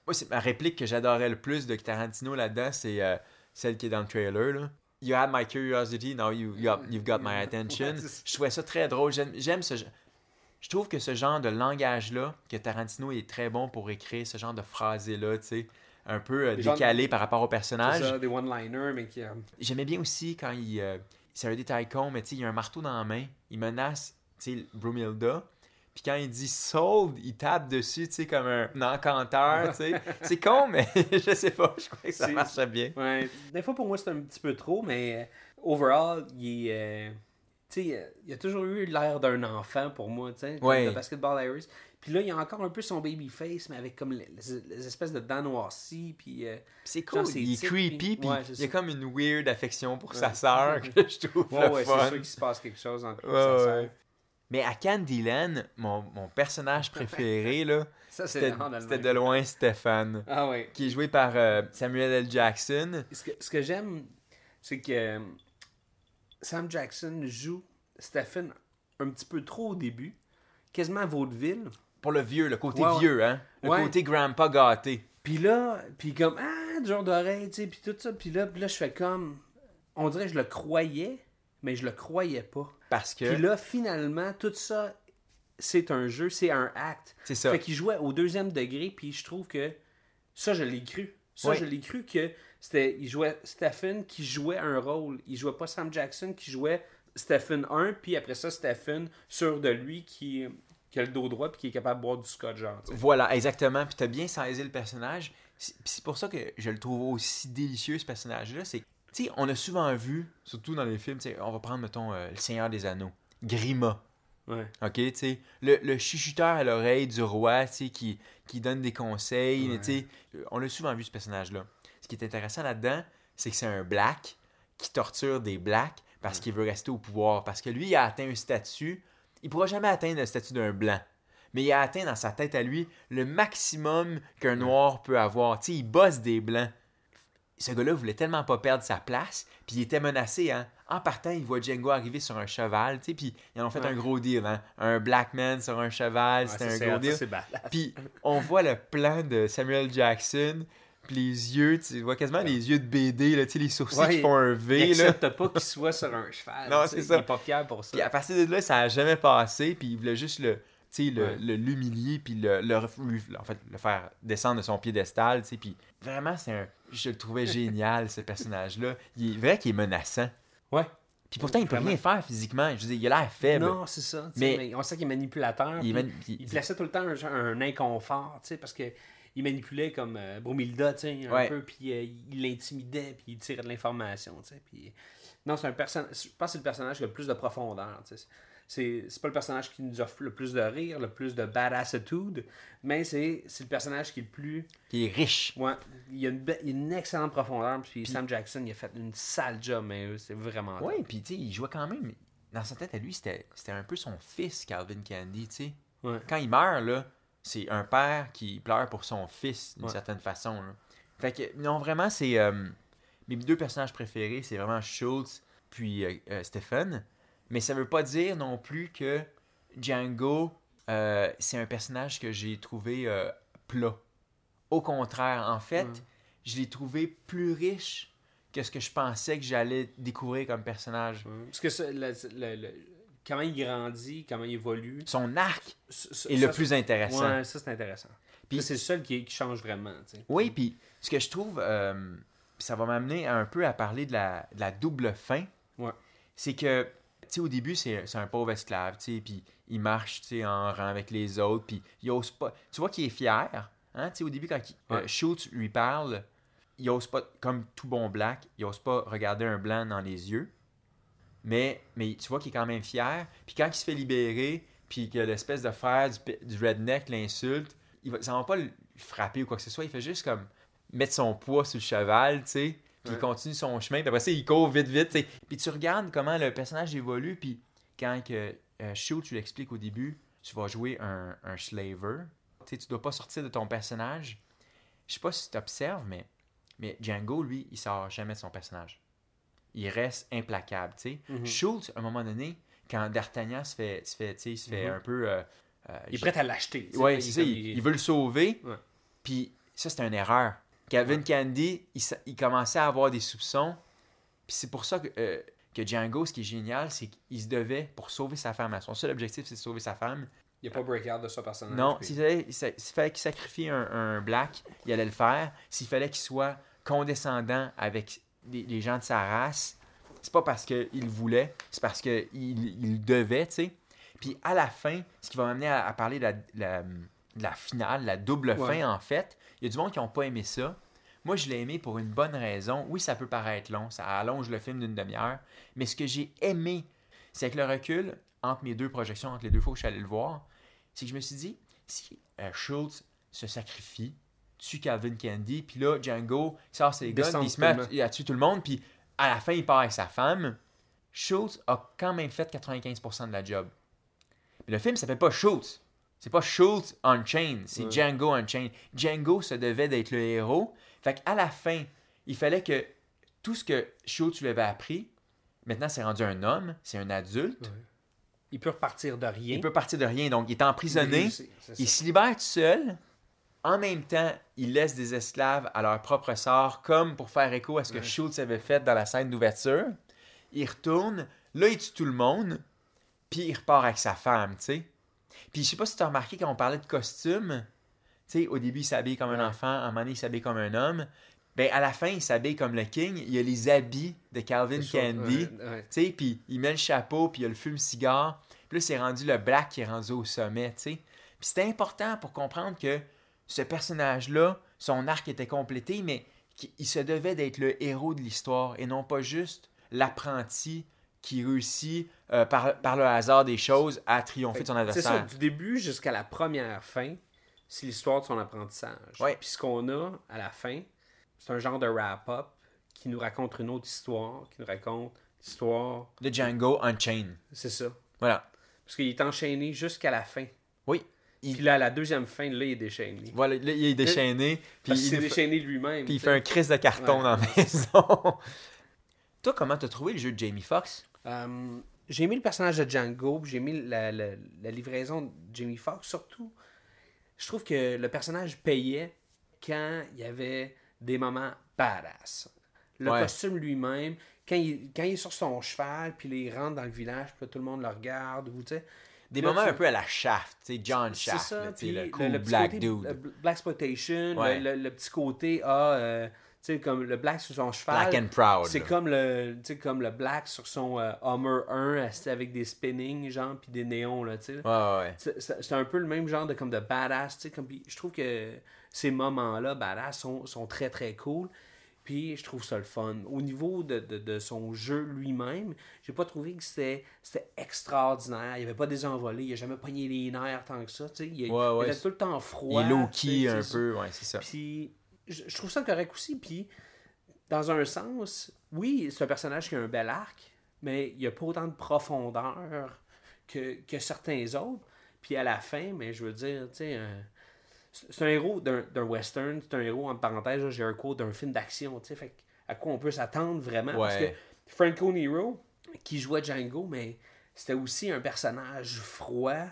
B: Moi, c'est ma réplique que j'adorais le plus de Tarantino là-dedans, c'est euh, celle qui est dans le trailer. Là. You had my curiosity, now you, you you've got my attention. Je trouvais ça très drôle. J'aime, ce. Je trouve que ce genre de langage-là, que Tarantino est très bon pour écrire, ce genre de phrasé-là, tu sais, un peu euh, décalé par rapport au personnage.
A: ça, des one-liners, mais qui. euh,
B: J'aimais bien aussi quand il. euh, c'est un détail con, mais tu sais, il a un marteau dans la main. Il menace, tu sais, Brumilda. Puis quand il dit sold, il tape dessus, tu sais, comme un encanteur, tu sais. C'est con, mais je sais pas, je crois que ça marchait bien.
A: Ouais, des fois pour moi c'est un petit peu trop, mais euh, overall, il est. euh, tu sais, euh, il a toujours eu l'air d'un enfant pour moi, tu sais,
B: Ouais.
A: le basketball Iris. Puis là, il a encore un peu son baby face, mais avec comme les, espèces de dents noircies, puis. euh,
B: C'est cool, il est creepy,
A: puis- ouais,
B: il y a comme une weird affection pour sa sœur que je trouve
A: ouais, c'est sûr qu'il se passe quelque chose entre
B: Ouais,
A: sa sœur.
B: Mais à Candyland, mon, mon personnage préféré, là,
A: Ça, c'est
B: c'était de loin Stéphane,
A: Ah
B: qui est joué par euh, Samuel L. Jackson.
A: Ce que, ce que j'aime, c'est que euh, Sam Jackson joue Stephen un petit peu trop au début, quasiment à vaudeville.
B: Pour le vieux, le côté
A: Ouais,
B: vieux, hein? Le
A: Ouais.
B: côté grandpa gâté.
A: Puis là, puis comme, ah, dur d'oreille, tu sais, puis tout ça. Puis là, puis là, je fais comme, on dirait que je le croyais, mais je le croyais pas.
B: Parce que.
A: Puis là, finalement, tout ça, c'est un jeu, c'est un acte.
B: C'est ça.
A: Fait qu'il jouait au deuxième degré, puis je trouve que ça, je l'ai cru. Ça, je l'ai cru que c'était, il jouait Stephen qui jouait un rôle. Il jouait pas Sam Jackson qui jouait Stephen 1, puis après ça, Stephen sûr de lui qui, qui a le dos droit puis qui est capable de boire du scotch, genre.
B: Voilà, exactement. Puis t'as bien saisi le personnage. C'est pour ça que je le trouve aussi délicieux, ce personnage-là. C'est, tu sais, on a souvent vu, surtout dans les films, on va prendre, mettons, euh, Le Seigneur des Anneaux, Grima.
A: Ouais.
B: OK, tu sais, le, le chuchoteur à l'oreille du roi, tu sais, qui, qui donne des conseils,
A: Ouais.
B: tu sais, euh, on a souvent vu ce personnage-là. Ce qui est intéressant là-dedans, c'est que c'est un black qui torture des blacks parce qu'il veut rester au pouvoir, parce que lui, il a atteint un statut, il pourra jamais atteindre le statut d'un blanc, mais il a atteint dans sa tête à lui le maximum qu'un noir peut avoir, tu sais, il bosse des blancs. Ce gars-là voulait tellement pas perdre sa place, puis il était menacé, hein. En partant, il voit Django arriver sur un cheval, tu sais, puis ils en ont fait
A: Ouais.
B: un gros deal, hein. Un black man sur un cheval,
A: Ouais,
B: c'était un gros deal. Puis on voit le plan de Samuel Jackson, puis les yeux, tu vois quasiment les yeux de BD, là, tu sais, les sourcils qui font un
A: Il
B: V, là.
A: accepte pas qu'il soit sur un cheval.
B: Non, c'est ça.
A: Il est pas fier pour ça.
B: Puis à partir de là, ça a jamais passé, puis il voulait juste le tu sais, l'humilier, puis le, le, en fait, le faire descendre de son piédestal, tu sais, puis vraiment, c'est un... Je le trouvais génial, ce personnage-là. Il est vrai qu'il est menaçant.
A: Ouais.
B: Puis pourtant, il peut
A: Vraiment.
B: rien faire physiquement. Je veux dire, il a l'air faible.
A: Non, c'est ça.
B: Mais-
A: Mais, on sait qu'il est manipulateur.
B: Il est
A: puis
B: man- puis-
A: il plaçait tout le temps un, un inconfort, tu sais, parce que il manipulait comme euh, Bromilda, tu sais, un
B: Ouais.
A: peu, puis euh, il l'intimidait, puis il tirait de l'information, tu sais, puis... Non, c'est un personnage... Je pense que c'est le personnage qui a le plus de profondeur, tu sais. C'est pas le personnage qui nous offre le plus de rire, le plus de badassitude, mais c'est le personnage qui est le plus...
B: Il est riche.
A: Ouais, il y a une, be- il y a une excellente profondeur, puis Sam Jackson, il a fait une sale job, mais c'est vraiment... top.
B: Oui, puis tu sais, il jouait quand même. Dans sa tête à lui, c'était c'était un peu son fils, Calvin Candy, tu sais.
A: Ouais.
B: Quand il meurt, là, c'est un père qui pleure pour son fils, d'une
A: Ouais.
B: certaine façon. là. Fait que, non, vraiment, c'est. euh, mes deux personnages préférés, c'est vraiment Schultz puis euh, euh, Stephen. Mais ça veut pas dire non plus que Django, euh, c'est un personnage que j'ai trouvé euh, plat. Au contraire, en fait,
A: Ouais.
B: je l'ai trouvé plus riche que ce que je pensais que j'allais découvrir comme personnage.
A: Ouais. Parce que ça, le- le- le- comment il grandit, comment il évolue.
B: Son arc
A: ça-
B: est le plus intéressant.
A: Ouais, ça c'est intéressant.
B: Puis-
A: c'est le seul qui, qui change vraiment. tu sais.
B: Oui, puis ce que je trouve, euh, ça va m'amener un peu à parler de la, de la double fin.
A: Ouais.
B: C'est que, au début, c'est un pauvre esclave, tu sais, puis il marche, tu sais, en rang avec les autres, puis il ose pas... Tu vois qu'il est fier, hein, tu sais, au début, quand il- euh. Schultz lui parle, il ose pas, comme tout bon black, il ose pas regarder un blanc dans les yeux. Mais, mais tu vois qu'il est quand même fier. Puis quand il se fait libérer, puis que l'espèce de frère du redneck l'insulte, il va, ça va pas le frapper ou quoi que ce soit. Il fait juste comme mettre son poids sur le cheval, tu sais. Puis il continue son chemin. Puis après ça, il court vite, vite. Puis tu regardes comment le personnage évolue. Puis quand que, euh, Schultz, tu l'expliques au début, tu vas jouer un, un slaver. Tu tu dois pas sortir de ton personnage. Je sais pas si tu observes, mais, mais Django, lui, il sort jamais de son personnage. Il reste implacable, tu sais.
A: Mhm.
B: Schultz, à un moment donné, quand D'Artagnan se fait, se fait, tu sais, se fait
A: Mhm.
B: un peu... euh, euh,
A: Il est prêt à l'acheter.
B: Ouais,
A: il
B: il, il veut le sauver.
A: Ouais.
B: Puis ça, c'est une erreur. Calvin Candy, il, commençait à avoir des soupçons. Puis c'est pour ça que, euh, que Django, ce qui est génial, c'est qu'il se devait, pour sauver sa femme, son seul objectif, c'est de sauver sa femme.
A: Il n'y a pas breakout de son personnage.
B: Non,
A: puis-
B: s'il fallait, qu'il sacrifie un, un black, il allait le faire. S'il fallait qu'il soit condescendant avec les, les gens de sa race, c'est pas parce qu'il voulait, c'est parce qu'il il devait, tu sais. Puis à la fin, ce qui va m'amener à, à parler de la, la- de la finale, la double
A: Ouais.
B: fin en fait, il y a du monde qui n'ont pas aimé ça. Moi, je l'ai aimé pour une bonne raison. Oui, ça peut paraître long, ça allonge le film d'une demi-heure, mais ce que j'ai aimé, c'est avec le recul, entre mes deux projections, entre les deux fois où je suis allé le voir, c'est que je me suis dit, si euh, Schultz se sacrifie, tue Calvin Candy, puis là, Django sort ses guns, il se met à, à tuer tout le monde, puis à la fin, il part avec sa femme. Schultz a quand même fait 95% de la job. Mais le film s'appelle pas Schultz. C'est pas Schultz Unchained, c'est
A: Ouais.
B: Django Unchained. Django se devait d'être le héros. Fait qu'à la fin, il fallait que tout ce que Schultz lui avait appris, maintenant c'est rendu un homme, c'est un adulte.
A: Ouais. Il peut repartir de rien.
B: Il peut partir de rien, donc il est emprisonné. Il se libère tout seul. En même temps, il laisse des esclaves à leur propre sort, comme pour faire écho à ce que
A: Ouais.
B: Schultz avait fait dans la scène d'ouverture. Il retourne, là, il tue tout le monde, puis il repart avec sa femme, tu sais. Puis je sais pas si tu as remarqué quand on parlait de costume, tu sais, au début, il s'habille comme un enfant, à un moment donné, il s'habille comme un homme. Ben, à la fin, il s'habille comme le king. Il a les habits de Calvin Candy.
A: ouais, ouais.
B: Tu sais, puis il met le chapeau, puis il a le fume-cigare. Puis là, c'est rendu le black qui est rendu au sommet, tu sais. Puis c'était important pour comprendre que ce personnage-là, son arc était complété, mais qu'il il se devait d'être le héros de l'histoire et non pas juste l'apprenti qui réussit euh, par, par le hasard des choses à triompher de son
A: C'est ça,
B: adversaire.
A: du début jusqu'à la première fin, c'est l'histoire de son apprentissage.
B: Ouais.
A: Puis ce qu'on a à la fin, c'est un genre de wrap-up qui nous raconte une autre histoire, qui nous raconte l'histoire.
B: De Django Unchained.
A: C'est ça.
B: Voilà.
A: Parce qu'il est enchaîné jusqu'à la fin.
B: Oui. Il,
A: Puis là, à la deuxième fin, là, il est déchaîné.
B: voilà, là, il est déchaîné. Puis il, fait-
A: déchaîné lui-même.
B: puis il fait un crise de carton
A: Ouais.
B: dans la maison. Toi, comment t'as trouvé le jeu de Jamie Foxx?
A: Euh, j'ai aimé le personnage de Django, j'ai aimé la, la- la livraison de Jamie Foxx surtout. Je trouve que le personnage payait quand il y avait des moments badass. Le
B: Ouais.
A: costume lui-même, quand il, quand il est sur son cheval, puis il rentre dans le village, puis tout le monde le regarde, ou tu sais.
B: Des moments un peu à la Shaft, tu sais, John Shaft,
A: ça,
B: là, le cool black
A: côté,
B: dude.
A: Black Exploitation,
B: Ouais.
A: le, petit côté, ah, euh, sais, comme le black sur son cheval.
B: Black and proud.
A: C'est comme le, comme le black sur son euh, Hummer 1, assis avec des spinning, genre, puis des néons, là, tu sais.
B: Ouais, ouais.
A: C'est- un peu le même genre de, comme de badass, tu sais. Comme, je trouve que ces moments-là, badass, sont, sont très, très cool. Puis je trouve ça le fun. Au niveau de, de, de son jeu lui-même, j'ai pas trouvé que c'était extraordinaire. Il avait pas désenvolé, il a jamais pogné les nerfs tant que ça, tu sais. Il, il
B: Ouais, ouais,
A: était tout le temps froid.
B: Il est low-key un peu, ouais, c'est ça.
A: puis je, trouve ça correct aussi. Puis dans un sens, oui, c'est un personnage qui a un bel arc, mais il n'y a pas autant de profondeur que, que certains autres. Puis à la fin, mais je veux dire, tu sais, euh, c'est un héros d'un western, c'est un héros, en parenthèse, j'ai un quote d'un film d'action, tu sais, fait à quoi on peut s'attendre vraiment? Parce que. Franco Nero, qui jouait Django, mais c'était aussi un personnage froid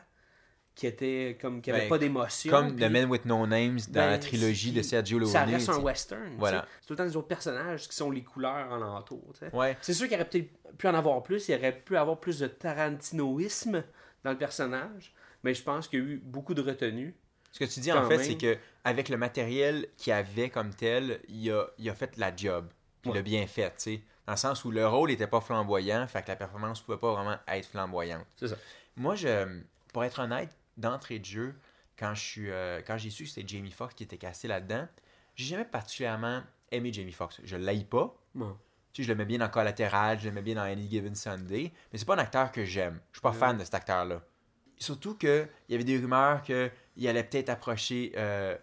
A: qui était comme qui avait
B: Ben,
A: pas d'émotion.
B: Comme
A: puis-
B: The Man with No Names dans
A: ben,
B: la trilogie de Sergio Leone.
A: Ça reste un western.
B: Voilà.
A: C'est tout le temps les autres personnages qui sont les couleurs tu sais.
B: Ouais.
A: C'est sûr qu'il aurait peut-être pu en avoir plus. Il aurait pu avoir plus de tarantinoïsme dans le personnage. Mais je pense qu'il y a eu beaucoup de retenue.
B: Ce que tu dis en fait, c'est que avec le matériel qu'il avait comme tel, il a, il a fait la job. il l'a bien fait, tu sais. Dans le sens où le rôle n'était pas flamboyant, fait que la performance pouvait pas vraiment être flamboyante.
A: C'est ça.
B: Moi, je, pour être honnête, d'entrée de jeu, quand je suis, euh, quand j'ai su que c'était Jamie Foxx qui était casté là-dedans, j'ai jamais particulièrement aimé Jamie Foxx. Je l'haïs pas.
A: Bon.
B: Tu sais, je le mets bien dans Collateral, je le mets bien dans Any Given Sunday, mais c'est pas un acteur que j'aime. Je suis pas fan de cet acteur-là. Surtout que il y avait des rumeurs qu'il allait peut-être approcher euh,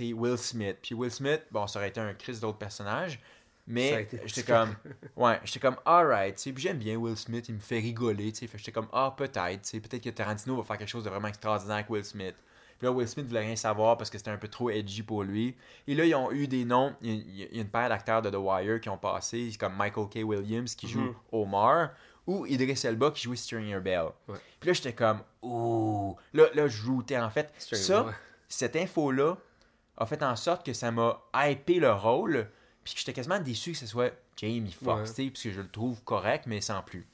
B: Will Smith. Puis Will Smith, bon, ça aurait été un Chris d'autres personnages, mais j'étais comme, ouais, j'étais comme, alright, tu sais, puis j'aime bien Will Smith, il me fait rigoler, tu sais, j'étais comme, ah, peut-être, tu sais, peut-être que Tarantino va faire quelque chose de vraiment extraordinaire avec Will Smith. Puis là, Will Smith voulait rien savoir parce que c'était un peu trop edgy pour lui. Et là, ils ont eu des noms. Il y a, une paire d'acteurs de The Wire qui ont passé, comme Michael K. Williams qui joue
A: Mhm.
B: Omar ou Idris Elba qui joue Stringer Bell.
A: Ouais.
B: Puis là, j'étais comme, ouh. Là, là, je routais en fait.
A: Stringer,
B: ça, cette info-là a fait en sorte que ça m'a hypé le rôle. Puis que j'étais quasiment déçu que ce soit Jamie Foxx,
A: Ouais.
B: tu sais, parce que je le trouve correct, mais sans plus.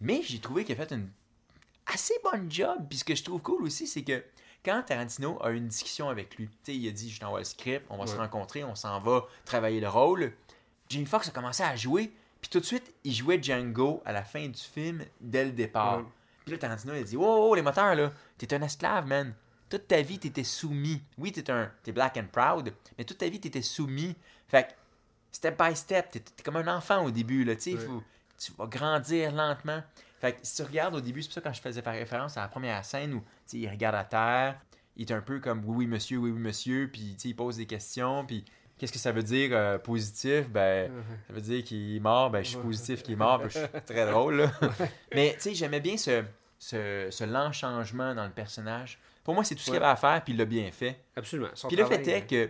B: Mais j'ai trouvé qu'il a fait une assez bonne job. Puis ce que je trouve cool aussi, c'est que quand Tarantino a eu une discussion avec lui, tu sais, il a dit Je t'envoie le script, on va se rencontrer, on s'en va travailler le rôle. Jamie Foxx a commencé à jouer, puis tout de suite, il jouait Django à la fin du film dès le départ.
A: Ouais.
B: Puis là, Tarantino il a dit wow, les moteurs, là, t'es un esclave, man. Toute ta vie, t'étais soumis. Oui, t'es un, t'es black and proud, mais toute ta vie, t'étais soumis. Fait que, step by step, t'es, t'es comme un enfant au début, là, tu sais, tu vas grandir lentement. Fait que si tu regardes au début, c'est pour ça que quand je faisais par référence à la première scène où il regarde à terre, il est un peu comme oui, oui, monsieur, oui, oui, monsieur, puis il pose des questions, puis qu'est-ce que ça veut dire euh, positif? Ben, ça veut dire qu'il est mort, ben je suis positif qu'il est mort, je suis très drôle, là. Mais tu sais, j'aimais bien ce, ce, ce lent changement dans le personnage. Pour moi, c'est tout ce qu'il
A: Ouais.
B: avait à faire, puis il l'a bien fait.
A: Absolument. Son
B: Puis le fait est que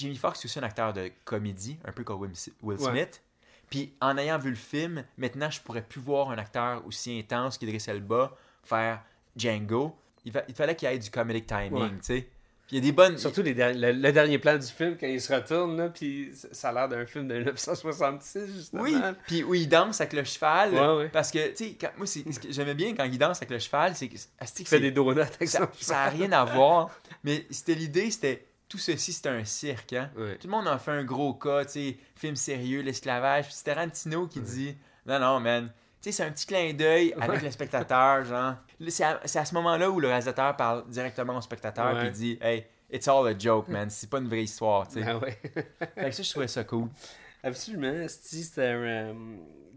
B: Jimmy Foxx est aussi un acteur de comédie, un peu comme Will
A: Ouais.
B: Smith. Puis en ayant vu le film, maintenant je pourrais plus voir un acteur aussi intense qu'Idris Elba faire Django. Il, fa- il fallait qu'il y ait du comedic timing,
A: Ouais.
B: tu sais. Puis il y a des bonnes.
A: Surtout les der- le, le dernier plan du film, quand il se retourne, là, puis ça a l'air d'un film de 1966, justement.
B: Oui, puis où il danse avec le cheval.
A: Ouais, ouais.
B: Parce que, tu sais, moi, c'est, ce que j'aimais bien quand il danse avec le cheval, c'est que,
A: Il fait
B: c'est-
A: des donuts avec
B: ça,
A: son
B: ça a rien à voir. Mais c'était l'idée, c'était tout ceci, c'était un cirque. Hein?
A: Ouais.
B: Tout le monde en fait un gros cas, tu sais, film sérieux, l'esclavage. Puis c'est Tarantino qui dit Non, non, man. Tu sais, c'est un petit clin d'œil avec
A: Ouais.
B: le spectateur, genre. C'est à, c'est à ce moment-là où le réalisateur parle directement au spectateur, il dit Hey, it's all a joke, man. C'est pas une vraie histoire, tu sais.
A: Ah ouais.
B: Fait que ça, je trouvais ça cool.
A: Absolument. C'est un, euh,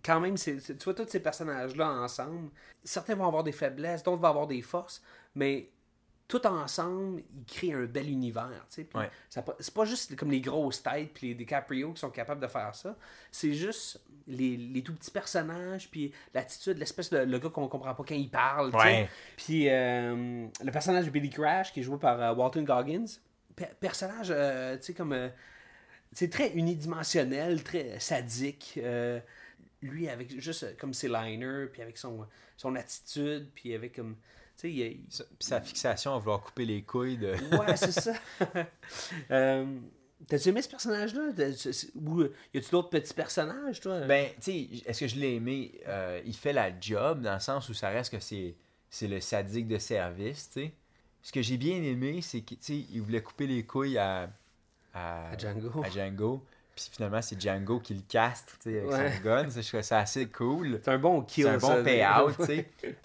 A: quand même, c'est, c'est- tu vois tous ces personnages-là ensemble. Certains vont avoir des faiblesses, d'autres vont avoir des forces, mais tout ensemble, ils créent un bel univers.
B: Ouais.
A: c'est pas juste comme les grosses têtes puis les DiCaprio qui sont capables de faire ça. C'est juste les, les tout petits personnages, puis l'attitude, l'espèce de le gars qu'on comprend pas quand il parle. Puis euh, le personnage de Billy Crash qui est joué par euh, Walton Goggins. Pe- personnage, euh, tu sais, comme. c'est très unidimensionnel, très sadique. lui, avec juste comme ses liners, puis avec son, son attitude, puis avec comme. Sais, il,
B: sa fixation à vouloir couper les couilles de.
A: Ouais, c'est ça. euh, T'as-tu aimé ce personnage-là? Ou y a-tu d'autres petits personnages, toi?
B: Ben, tu sais, est-ce que je l'ai aimé? Euh, Il fait la job dans le sens où ça reste que c'est, c'est le sadique de service, tu sais. Ce que j'ai bien aimé, c'est qu'il il voulait couper les couilles à, à,
A: À Django.
B: à Django. Puis finalement, c'est Django qui le caste, tu sais, avec
A: Ouais.
B: son gun. Je trouvais ça assez cool.
A: c'est un bon kill,
B: C'est un bon
A: ça.
B: payout, tu sais.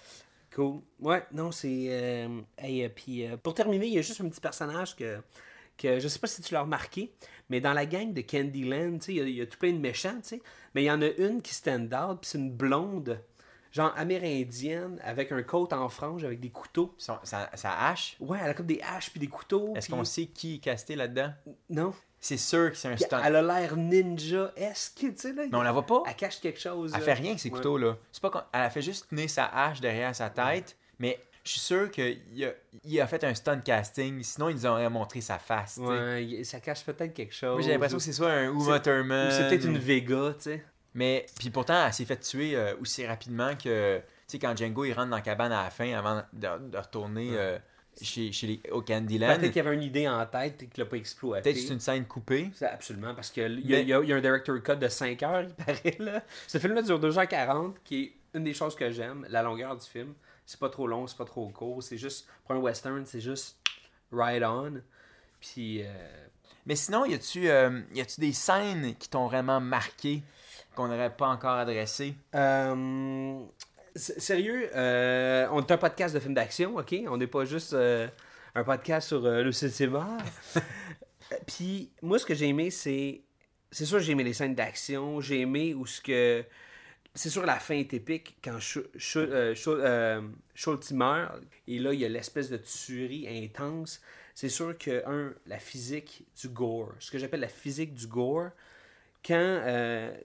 A: Cool. Ouais, non, c'est. Euh, hey, euh, puis euh, pour terminer, il y a juste un petit personnage que, que je sais pas si tu l'as remarqué, mais dans la gang de Candyland, il y a- il y, a tout plein de méchants, mais il y en a une qui stand out, puis c'est une blonde, genre amérindienne, avec un coat en frange, avec des couteaux.
B: Sa, hache,
A: Ouais, elle a comme des haches puis des couteaux.
B: est-ce qu'on sait qui est casté là-dedans?
A: Non.
B: C'est sûr que c'est un stunt.
A: elle a l'air ninja-esque, tu sais, là.
B: Mais on la voit pas.
A: Elle cache quelque chose.
B: Elle
A: là.
B: fait rien avec ses
A: Ouais.
B: couteaux, là. C'est pas Elle a fait juste tenir sa hache derrière sa tête, mais je suis sûr qu'il a... il a fait un stunt casting, sinon ils auraient montré sa face.
A: Ouais, ça cache peut-être quelque chose.
B: Moi, j'ai l'impression que c'est soit un Uma Thurman.
A: Ou c'est peut-être une Vega, tu sais.
B: Mais, puis pourtant, elle s'est fait tuer euh, aussi rapidement que, tu sais, quand Django, il rentre dans la cabane à la fin avant de, de retourner euh, chez, chez les, au Candyland.
A: Peut-être qu'il y avait une idée en tête et qu'il l'a pas exploité.
B: Peut-être que c'est une scène coupée.
A: C'est absolument, parce qu'il y,
B: Mais-
A: y a- il y a un director cut de 5 heures, il paraît. Là. Ce film-là dure 2h40, qui est une des choses que j'aime, la longueur du film. C'est pas trop long, c'est pas trop court, c'est juste, pour un western, c'est juste right on. Puis, euh,
B: Mais sinon, y a-tu euh, des scènes qui t'ont vraiment marqué qu'on n'aurait pas encore adressées?
A: Euh, sérieux, euh, on est un podcast de films d'action, ok? On n'est pas juste euh, un podcast sur euh, le cinéma. Euh, Puis moi, ce que j'ai aimé, c'est. C'est sûr, j'ai aimé les scènes d'action. J'ai aimé où ce que. C'est sûr, la fin est épique quand euh, Schultz meurt. Et là, il y a l'espèce de tuerie intense. C'est sûr que, un, la physique du gore, ce que j'appelle la physique du gore, quand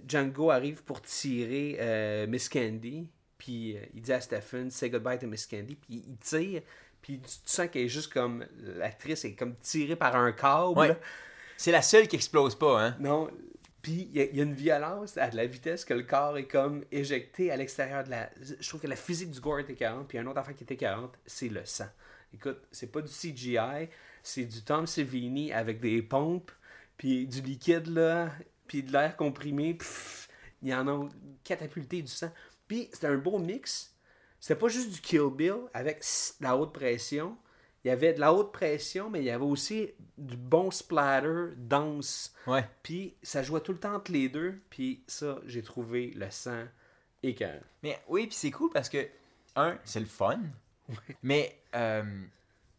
A: Django arrive pour tirer Miss Candy, puis euh, il dit à Stephen, say goodbye to Miss Candy, puis il tire, puis tu, tu sens qu'elle est juste comme, l'actrice est comme tirée par un câble.
B: Ouais. C'est la seule qui explose pas, hein
A: Non, puis il y, a- il y a une violence à de la vitesse que le corps est comme éjecté à l'extérieur de la... Je trouve que la physique du gore était 40, puis un autre affaire qui était 40, c'est le sang. Écoute, c'est pas du CGI, c'est du Tom Savini avec des pompes, puis du liquide, là, puis de l'air comprimé, pff, il y en a catapulté du sang. Puis c'était un beau mix. C'était pas juste du Kill Bill avec de la haute pression. Il y avait de la haute pression, mais il y avait aussi du bon splatter dense.
B: Ouais.
A: Puis ça jouait tout le temps entre les deux. Puis ça, j'ai trouvé le sang écœurant.
B: Mais oui, puis c'est cool parce que, un, c'est le fun. Mais euh,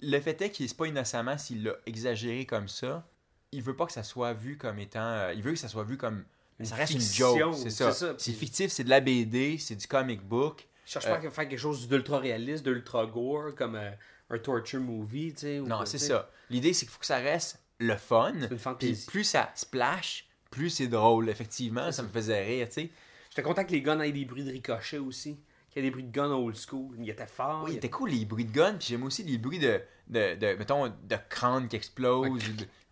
B: le fait est qu'il c'est pas innocemment s'il l'a exagéré comme ça. Il veut pas que ça soit vu comme étant. euh, il veut que ça soit vu comme.
A: Une
B: ça reste
A: fiction,
B: une joke, c'est ça.
A: ça,
B: C'est fictif, c'est de la BD, c'est du comic book.
A: Je cherche
B: Euh,
A: pas à faire quelque chose d'ultra réaliste, d'ultra gore, comme euh, un torture movie, tu sais.
B: Non, c'est ça. L'idée, c'est qu'il faut que ça reste le fun. Puis plus ça splash, plus c'est drôle. Effectivement, ça me faisait rire, tu sais.
A: J'étais content que les guns aient des bruits de ricochet aussi. Qu'il y ait des bruits de guns old school. Il était fort.
B: Oui,
A: il
B: c'était cool les bruits de gun, puis j'aime aussi les bruits de, de, de, mettons, de crâne qui explose.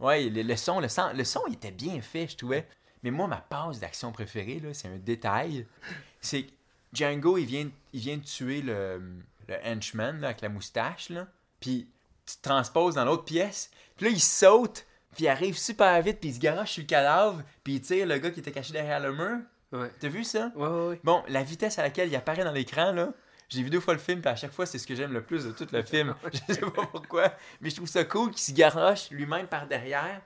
B: Ouais, le, le son, le son, le son, il était bien fait, je trouvais. Mais moi, ma passe d'action préférée, là, c'est un détail. C'est que Django, il vient, il vient de tuer le, le henchman, là, avec la moustache, là. Puis tu te transposes dans l'autre pièce. Puis là, il saute, puis il arrive super vite, puis il se garoche sur le cadavre, puis il tire le gars qui était caché derrière le mur.
A: Ouais.
B: T'as vu ça?
A: Ouais, ouais, ouais.
B: Bon, la vitesse à laquelle il apparaît dans l'écran, là, j'ai vu deux fois le film, puis à chaque fois, c'est ce que j'aime le plus de tout le film. je sais pas pourquoi, mais je trouve ça cool qu'il se garoche lui-même par derrière,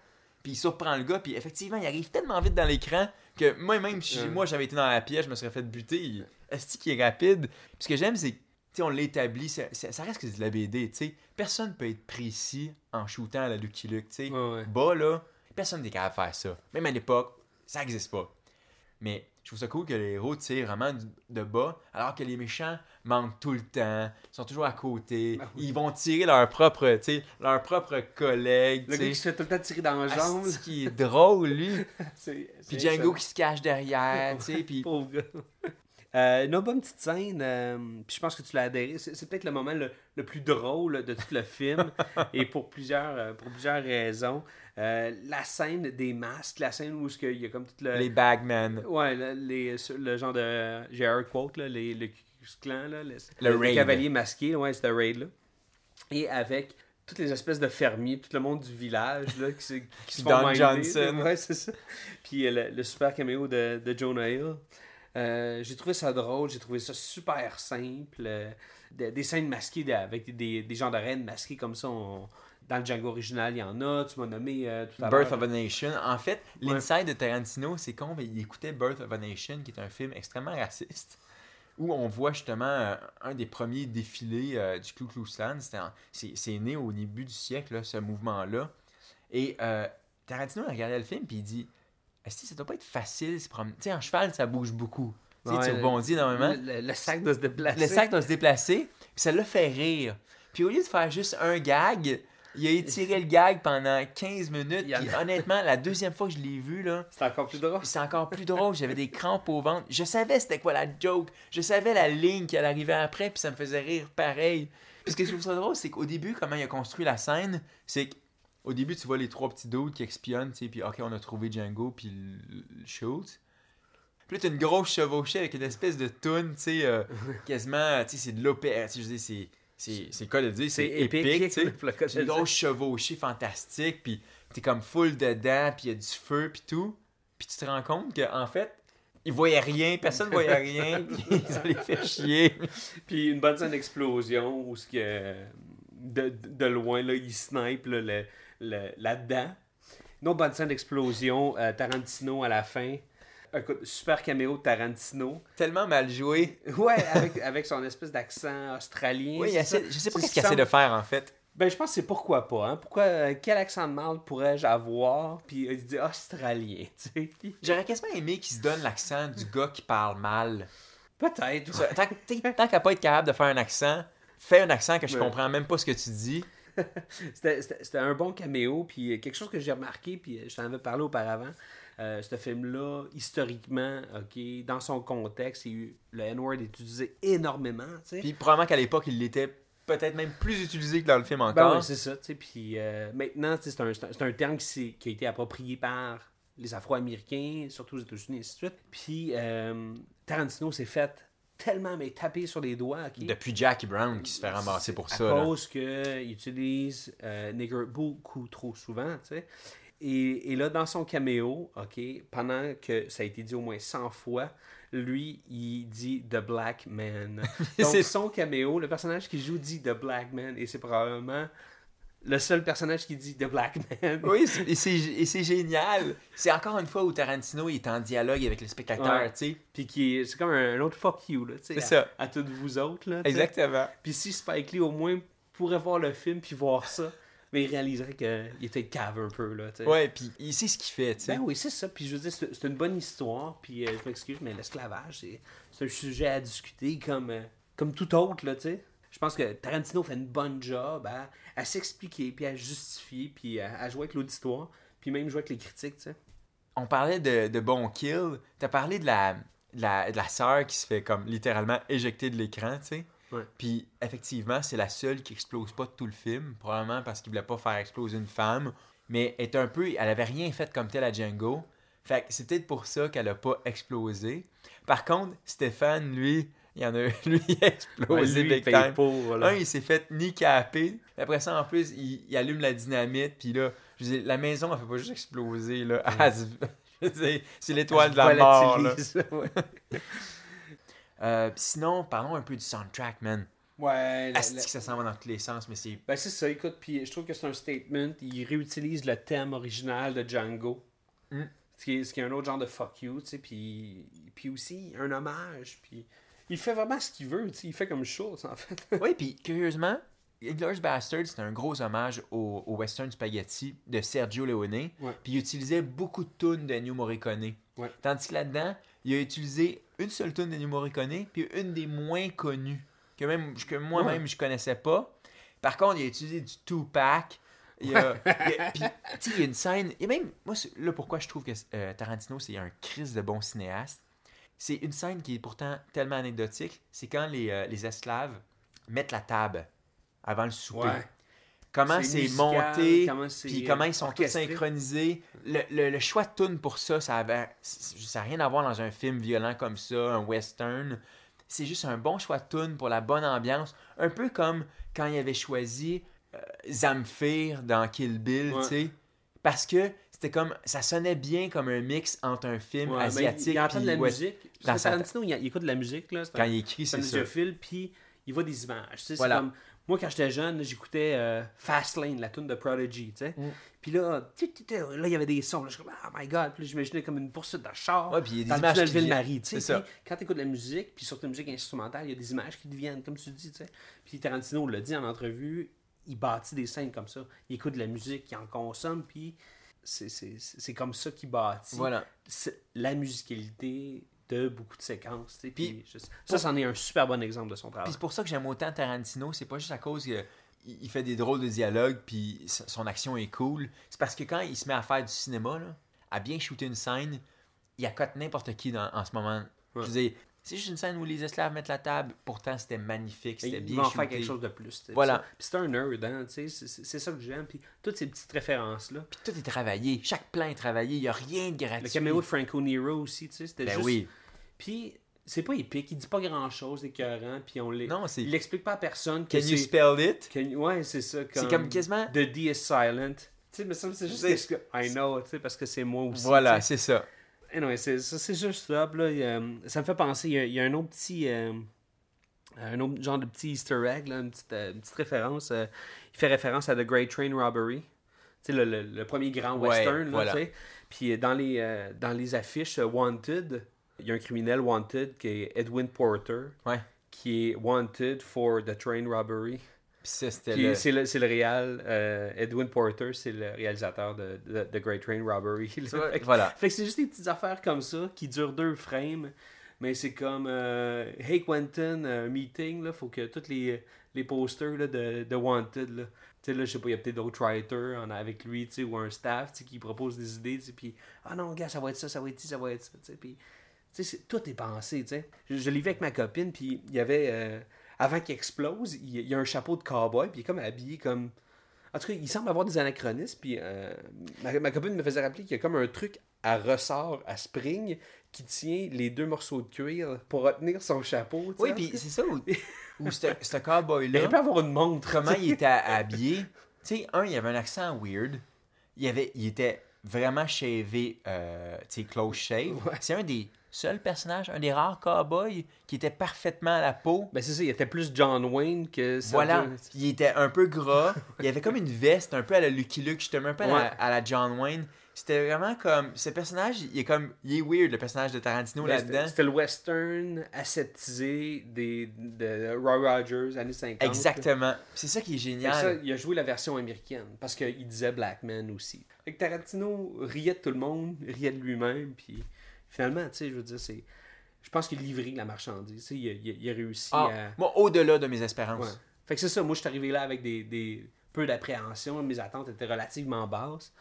B: puis il surprend le gars, puis effectivement, il arrive tellement vite dans l'écran que moi-même, si
A: Ouais.
B: moi j'avais été dans la pièce, je me serais fait buter. Est-ce qu'il est rapide? Puis ce que j'aime, c'est on l'établit, ça, ça- ça reste que c'est de la BD, tu sais. Personne peut être précis en shootant à la Lucky Luke, tu sais.
A: Ouais, ouais.
B: Bas, là, personne n'est capable de faire ça. Même à l'époque, ça n'existe pas. Mais je trouve ça cool que les héros tirent vraiment de bas, alors que les méchants manquent tout le temps, sont toujours à côté.
A: Ben oui.
B: Ils vont tirer leur propre, tu sais, leur propre collègue.
A: Le gars qui se fait tout le temps tirer dans la jambe.
B: Asti qui est drôle, lui? Puis Django qui se cache derrière, tu sais. Puis
A: Pauvre gars. Euh, une bonne petite scène, euh, puis je pense que tu l'as adhéré, c'est, peut-être le moment le, le plus drôle de tout le film, et pour plusieurs, euh, pour plusieurs raisons. Euh, la scène des masques, la scène où il y a comme tout le...
B: les Bagmen.
A: Ouais, le, les, le genre de... J'ai un quote, là, les, le là, le,
B: Le
A: les
B: raid.
A: cavaliers masqués, ouais, c'est le raid, là. Et avec toutes les espèces de fermiers, tout le monde du village, là, qui, se- qui se font
B: Don
A: minder.
B: Johnson.
A: Ouais, c'est ça. Puis le, le super caméo de, de Jonah Hill. Euh, j'ai trouvé ça drôle, j'ai trouvé ça super simple. euh, de- des scènes masquées de- avec des, gens de reines masqués comme ça. on- dans le Django original, il y en a. Tu m'as nommé euh, tout à l'heure.
B: Birth of a Nation. En fait,
A: Ouais.
B: l'inside de Tarantino, c'est con, mais il écoutait Birth of a Nation, qui est un film extrêmement raciste, où on voit justement un des premiers défilés du Ku Klux Klan. C'est né au début du siècle, là, ce mouvement-là. Et Tarantino regardait le film, puis il dit Est-ce que ça doit pas être facile se promener? Tu sais, en cheval, ça bouge beaucoup. Tu sais,
A: Ouais,
B: tu rebondis énormément.
A: Le, le- le sac doit se déplacer.
B: Le sac doit se déplacer, puis ça l'a fait rire. Puis au lieu de faire juste un gag, il a étiré le gag pendant 15 minutes.
A: En
B: Puis
A: a-
B: honnêtement, la deuxième fois que je l'ai vu, là,
A: C'est encore plus drôle.
B: c'est encore plus drôle. J'avais des crampes au ventre. Je savais c'était quoi la joke. Je savais la ligne qui allait arriver après, puis ça me faisait rire pareil. Puis ce que je trouve ça drôle, c'est qu'au début, comment il a construit la scène, c'est qu'au début, tu vois les trois petits dudes qui espionnent, tu sais, puis OK, on a trouvé Django, puis Schultz. Puis là, t'as une grosse chevauchée avec une espèce de toune, tu sais, euh, quasiment, tu sais, c'est de l'opéra. Tu sais, je dire, c'est. C'est cas de dire, c'est épique, tu sais. une grosse chevauchée fantastique, puis t'es comme full dedans, puis il y a du feu, puis tout. Puis tu te rends compte qu'en fait, ils voyaient rien, personne voyait rien, puis ils ont les fait chier.
A: Puis une bonne scène d'explosion où ce que de, de loin là, il snipe là, le- là-dedans. Une autre bonne scène d'explosion, euh, Tarantino à la fin. Écoute, super caméo de Tarantino.
B: Tellement mal joué.
A: Ouais, avec, avec son espèce d'accent australien.
B: Oui, je sais pas ce qu'il essaie de faire en fait.
A: Ben, je pense que c'est pourquoi pas. Hein? Pourquoi, euh, quel accent de mal pourrais-je avoir? Puis euh, il dit australien,
B: J'aurais quasiment aimé qu'il se donne l'accent du gars qui parle mal.
A: Peut-être.
B: Tant, tant qu'à pas être capable de faire un accent, fais un accent que je
A: Ouais.
B: comprends même pas ce que tu dis.
A: C'était- un bon caméo, puis euh, quelque chose que j'ai remarqué, puis euh, je t'en avais parlé auparavant. Euh, ce film-là, historiquement, ok, dans son contexte, il le N-word est utilisé énormément.
B: Puis probablement qu'à l'époque, il l'était peut-être même plus utilisé que dans le film
A: Ben
B: encore.
A: ouais, c'est ça. Puis euh, maintenant, c'est un, un, terme qui, a été approprié par les Afro-Américains, surtout aux États-Unis, et ainsi de suite. Puis euh, Tarantino s'est fait tellement mais taper sur les doigts, ok?
B: Depuis Jackie Brown qui se fait ramasser pour
A: à
B: ça. là.
A: cause qu'il utilise euh, nigger beaucoup trop souvent, tu sais. Et, et là, dans son caméo, OK, pendant que ça a été dit au moins 100 fois, lui, il dit The Black Man. Donc,
B: C'est-
A: son caméo, le personnage qui joue dit The Black Man, et c'est probablement le seul personnage qui dit The Black Man.
B: Oui, et c'est génial. C'est encore une fois où Tarantino est en dialogue avec les spectateurs,
A: Ouais.
B: tu sais.
A: Puis qui c'est comme un, autre fuck you, là, tu sais.
B: C'est
A: à-
B: ça.
A: À, toutes vous autres, là.
B: Exactement.
A: Puis si Spike Lee, au moins, pourrait voir le film puis voir ça, mais il réaliserait qu'il était cave un peu, là, tu sais.
B: Ouais, puis il sait ce qu'il fait, tu sais.
A: Ben oui, c'est ça. Puis je veux dire, c'est une bonne histoire. Puis euh, je m'excuse, mais l'esclavage, c'est c'est un sujet à discuter comme, euh, comme tout autre, là, tu sais. Je pense que Tarantino fait une bonne job à, à s'expliquer, puis à justifier, puis à, à jouer avec l'auditoire, puis même jouer avec les critiques, tu sais.
B: On parlait de, de bon kill. T'as parlé de la, de la, de la sœur qui se fait comme littéralement éjecter de l'écran, tu sais.
A: Ouais.
B: Puis effectivement, c'est la seule qui explose pas de tout le film, probablement parce qu'il voulait pas faire exploser une femme. Mais elle est un peu, elle avait rien fait comme tel à Django. Fait que c'est peut-être pour ça qu'elle a pas explosé. Par contre, Stéphane, lui, il en a, lui, il a explosé
A: lui,
B: big
A: il paye
B: time.
A: pour.
B: Un, il s'est fait knicaper. Après ça, en plus, il, il allume la dynamite. Puis là, je veux dire, la maison, elle fait pas juste exploser. Là. C'est l'étoile de la mort. Là.
A: Ouais.
B: Euh, sinon, parlons un peu du soundtrack, man.
A: Ouais, la- la-
B: que ça s'en va dans tous les sens, mais c'est.
A: Ben c'est ça, écoute, puis je trouve que c'est un statement. Il réutilise le thème original de Django.
B: Mm.
A: Ce, qui est, ce qui est un autre genre de fuck you, tu sais, puis, puis aussi un hommage, puis il fait vraiment ce qu'il veut, il fait comme Schultz, en fait.
B: Oui, puis curieusement, Inglourious Bastard, c'est un gros hommage au, au western spaghetti de Sergio Leone.
A: Ouais.
B: Puis il utilisait beaucoup de tunes de Ennio Morricone.
A: Ouais.
B: Tandis que là-dedans, il a utilisé une seule tune d'Ennio Morricone, puis une des moins connues, que, même, que moi-même je connaissais pas. Par contre, il a utilisé du Tupac. Il y a, il y a- puis, tu sais, il y a une scène. A même. Moi, là, pourquoi je trouve que euh, Tarantino, c'est un crise de bon cinéaste. C'est une scène qui est pourtant tellement anecdotique. C'est quand les, euh, les esclaves mettent la table avant le souper.
A: Ouais.
B: Comment
A: C'est
B: monté,
A: comment
B: puis comment ils sont tous synchronisés. Le, le- le choix de tune pour ça, ça avait, ça n'a rien à voir dans un film violent comme ça, un western. C'est juste un bon choix de tune pour la bonne ambiance. Un peu comme quand il avait choisi euh, Zamfir dans Kill Bill,
A: Ouais.
B: tu sais. Parce que c'était comme, ça sonnait bien comme un mix entre un film
A: Ouais, ben,
B: asiatique
A: il entend de la musique.
B: dans sa-
A: Tarantino, il, il écoute de la musique, là.
B: Quand
A: un-
B: il écrit,
A: c'est
B: ça.
A: puis il voit des images.
B: Voilà.
A: comme- moi, quand j'étais jeune, j'écoutais euh, Fastlane, la tune de Prodigy, tu sais.
B: Mm.
A: Puis là, là, il y avait des sons. Là, je suis comme, oh my god. Puis j'imaginais comme une poursuite de char.
B: Ouais, puis il y a des
A: dans le
B: images
A: tunnel
B: qui.
A: Ville-Marie, tu sais. Quand tu écoutes la musique, puis surtout la musique instrumentale, il y a des images qui deviennent, comme tu dis, tu sais. Puis Tarantino l'a dit en entrevue, il bâtit des scènes comme ça. Il écoute de la musique, il en consomme, puis c'est- comme ça qu'il bâtit
B: Voilà.
A: la musicalité de beaucoup de séquences.
B: Puis-
A: Puis, je- ça, c'en est un super bon exemple de son
B: Puis
A: travail.
B: c'est pour ça que j'aime autant Tarantino, c'est pas juste à cause qu'il il fait des drôles de dialogues puis son action est cool. C'est parce que quand il se met à faire du cinéma, là, à bien shooter une scène, il accote n'importe qui dans- en ce moment. Je veux dire, c'est juste une scène où les esclaves mettent la table, pourtant c'était magnifique, c'était bien
A: va en
B: shooté.
A: faire quelque chose de plus.
B: Voilà.
A: Puis c'est un nerd, hein, c'est- ça que j'aime. Puis toutes ces petites références-là.
B: Puis tout est travaillé, chaque plan est travaillé, il y a rien de gratuit.
A: Le caméo de Franco Nero aussi, tu sais, c'était
B: Ben
A: juste...
B: oui.
A: Puis c'est pas épique, il dit pas grand-chose d'écœurant, puis on l'est...
B: Non, c'est-
A: Il l'explique pas à personne que
B: Can you spell it?
A: Can- Ouais, c'est ça.
B: C'est comme quasiment-
A: The D is silent. Tu sais, mais ça, c'est juste que... I know, tu sais, parce que c'est moi aussi.
B: Voilà, c'est ça.
A: Anyway, c'est, juste là, ça me fait penser, il y a, il y a un autre petit. euh, un autre genre de petit easter egg, là, une, petite, euh, une petite référence. euh, il fait référence à The Great Train Robbery. Tu sais, le, le- le premier grand
B: Ouais,
A: western, là,
B: voilà.
A: tu sais. Puis dans les, euh, dans les affiches Wanted, il y a un criminel Wanted qui est Edwin Porter,
B: Ouais.
A: qui est Wanted for the train robbery.
B: C'était le...
A: c'est le, le réal, euh, Edwin Porter, c'est le réalisateur de, de, de Great Train Robbery. là. Fait que-
B: Voilà.
A: fait que c'est juste des petites affaires comme ça qui durent deux frames, mais c'est comme euh, Hey Quentin, un meeting, là, faut que tous les, les posters là, de, de Wanted, là, tu sais, là, je sais pas, il y a peut-être d'autres writers en- avec lui, tu sais, ou un staff, tu sais, qui propose des idées, tu sais, puis ah non, gars, ça va être ça, ça va être ci, ça va être ça, tu sais, puis tu sais, tout est pensé, tu sais. Je, je l'ai vu avec ma copine, puis il y avait, euh, avant qu'il explose, il y, a- il a un chapeau de cowboy, puis il est comme habillé comme... En tout cas, il semble avoir des anachronismes, puis euh, ma, ma copine me faisait rappeler qu'il y a comme un truc à ressort, à spring, qui tient les deux morceaux de cuir pour retenir son chapeau.
B: Oui, puis c'est ça où, où ce
A: il
B: cowboy-là,
A: aurait pu avoir une montre.
B: comment il était habillé. Tu sais, un, il avait un accent weird. Il, avait, il était vraiment shavé, euh, tu sais, close shave.
A: Ouais.
B: C'est un des seuls personnages, un des rares cowboys qui était parfaitement à la peau.
A: Ben c'est ça, il était plus John Wayne que...
B: Voilà,
A: Sergeant-
B: il était un peu gras. Il avait comme une veste un peu à la Lucky Luke, justement, un peu à, la,
A: Ouais.
B: à la John Wayne. C'était vraiment comme. Ce personnage, il est comme. Il est weird, le personnage de Tarantino
A: Ben,
B: là-dedans.
A: C'était le western aseptisé des, de Roy Rogers, années 50.
B: Exactement. C'est ça qui est génial.
A: ça, il a joué la version américaine parce qu'il disait Black Man aussi. Fait que Tarantino riait de tout le monde, riait de lui-même, puis finalement, tu sais, je veux dire, c'est. Je pense qu'il livrait la marchandise. Il a, il a- réussi
B: Ah,
A: à.
B: Moi, au-delà de mes
A: Ouais.
B: espérances.
A: Fait que c'est ça, moi je suis arrivé là avec des, des peu d'appréhension, mes attentes étaient relativement basses.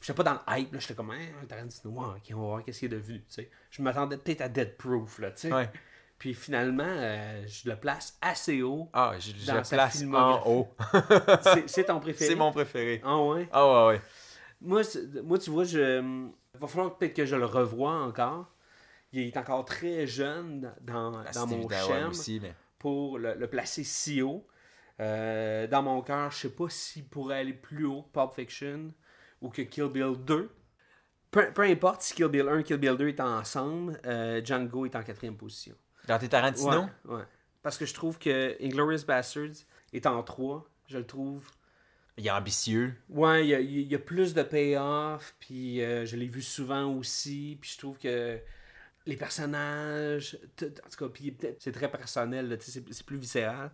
A: J'étais pas dans le hype, là, j'étais comme, hein, Tarantino, ouais, ok, on va voir qu'est-ce qu'il est devenu, tu sais. Je m'attendais peut-être à Dead Proof, là, tu sais.
B: Ouais.
A: Puis finalement, euh, je le place assez haut.
B: Ah, je, je
A: Dans
B: le place en haut.
A: C'est- ton préféré?
B: C'est mon préféré.
A: Ah ouais?
B: Ah ouais, ouais.
A: Moi, moi, tu vois, je... il va falloir peut-être que je le revoie encore. Il est encore très jeune dans,
B: Ah,
A: dans mon
B: mais...
A: pour le, le placer si haut. Euh, dans mon cœur, je sais pas s'il pourrait aller plus haut que Pulp Fiction ou que Kill Bill 2. Peu, peu importe si Kill Bill 1 et Kill Bill 2 est ensemble, euh, Django est en quatrième position.
B: Dans tes Tarantino,
A: Ouais, ouais. Parce que je trouve que Inglorious Bastards est en 3. Je le trouve
B: il est ambitieux.
A: Ouais, il y a, plus de payoff, puis euh, je l'ai vu souvent aussi, puis je trouve que les personnages, en tout cas, c'est très personnel, c'est plus viscéral.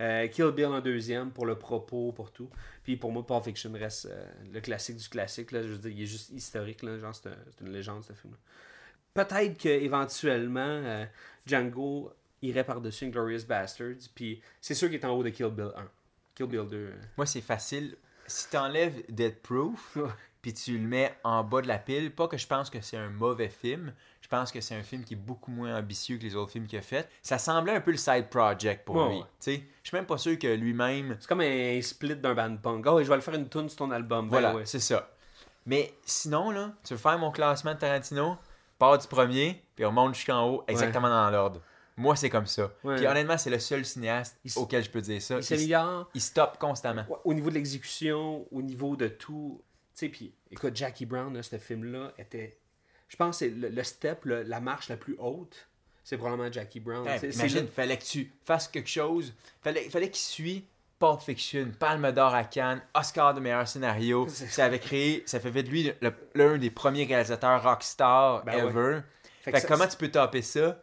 A: Euh, Kill Bill en deuxième pour le propos, pour tout. Puis pour moi, Pulp Fiction reste euh, le classique du classique, là, je veux dire, il est juste historique, là, genre c'est un- c'est une légende ce film. Peut-être qu'éventuellement, euh, Django irait par-dessus Inglorious Bastards, puis c'est sûr qu'il est en haut de Kill Bill 1. Kill Bill 2.
B: Moi, c'est facile. Si t'enlèves Dead Proof,
A: Ouais.
B: puis tu le mets en bas de la pile, pas que je pense que c'est un mauvais film, je pense que c'est un film qui est beaucoup moins ambitieux que les autres films qu'il a fait. Ça semblait un peu le side project pour
A: Ouais,
B: lui.
A: ouais.
B: Je suis même pas sûr que lui-même.
A: C'est comme un split d'un band punk. Oh, je vais le faire une tune sur ton album. Ben
B: Voilà,
A: ouais.
B: c'est ça. Mais sinon, là, tu veux faire mon classement de Tarantino, pars du premier, puis remonte jusqu'en haut, exactement dans l'ordre. Moi, c'est comme ça.
A: Ouais.
B: Puis honnêtement, c'est le seul cinéaste
A: Il
B: auquel je peux dire ça.
A: Il s'améliore
B: il stoppe constamment.
A: au niveau de l'exécution, au niveau de tout. Tu sais, puis écoute, Jackie Brown, là, ce film-là, était. Je pense que c'est le, le step, le- la marche la plus haute, c'est probablement Jackie Brown.
B: Imagine,
A: le-
B: fallait que tu fasses quelque chose. Fallait, fallait qu'il suit Pulp Fiction, Palme d'Or à Cannes, Oscar de meilleur scénario. Ça avait créé, ça fait de lui l'un des premiers réalisateurs rockstar
A: Ben
B: ever.
A: Fait
B: Fait,
A: que
B: que
A: ça-
B: comment tu peux taper ça?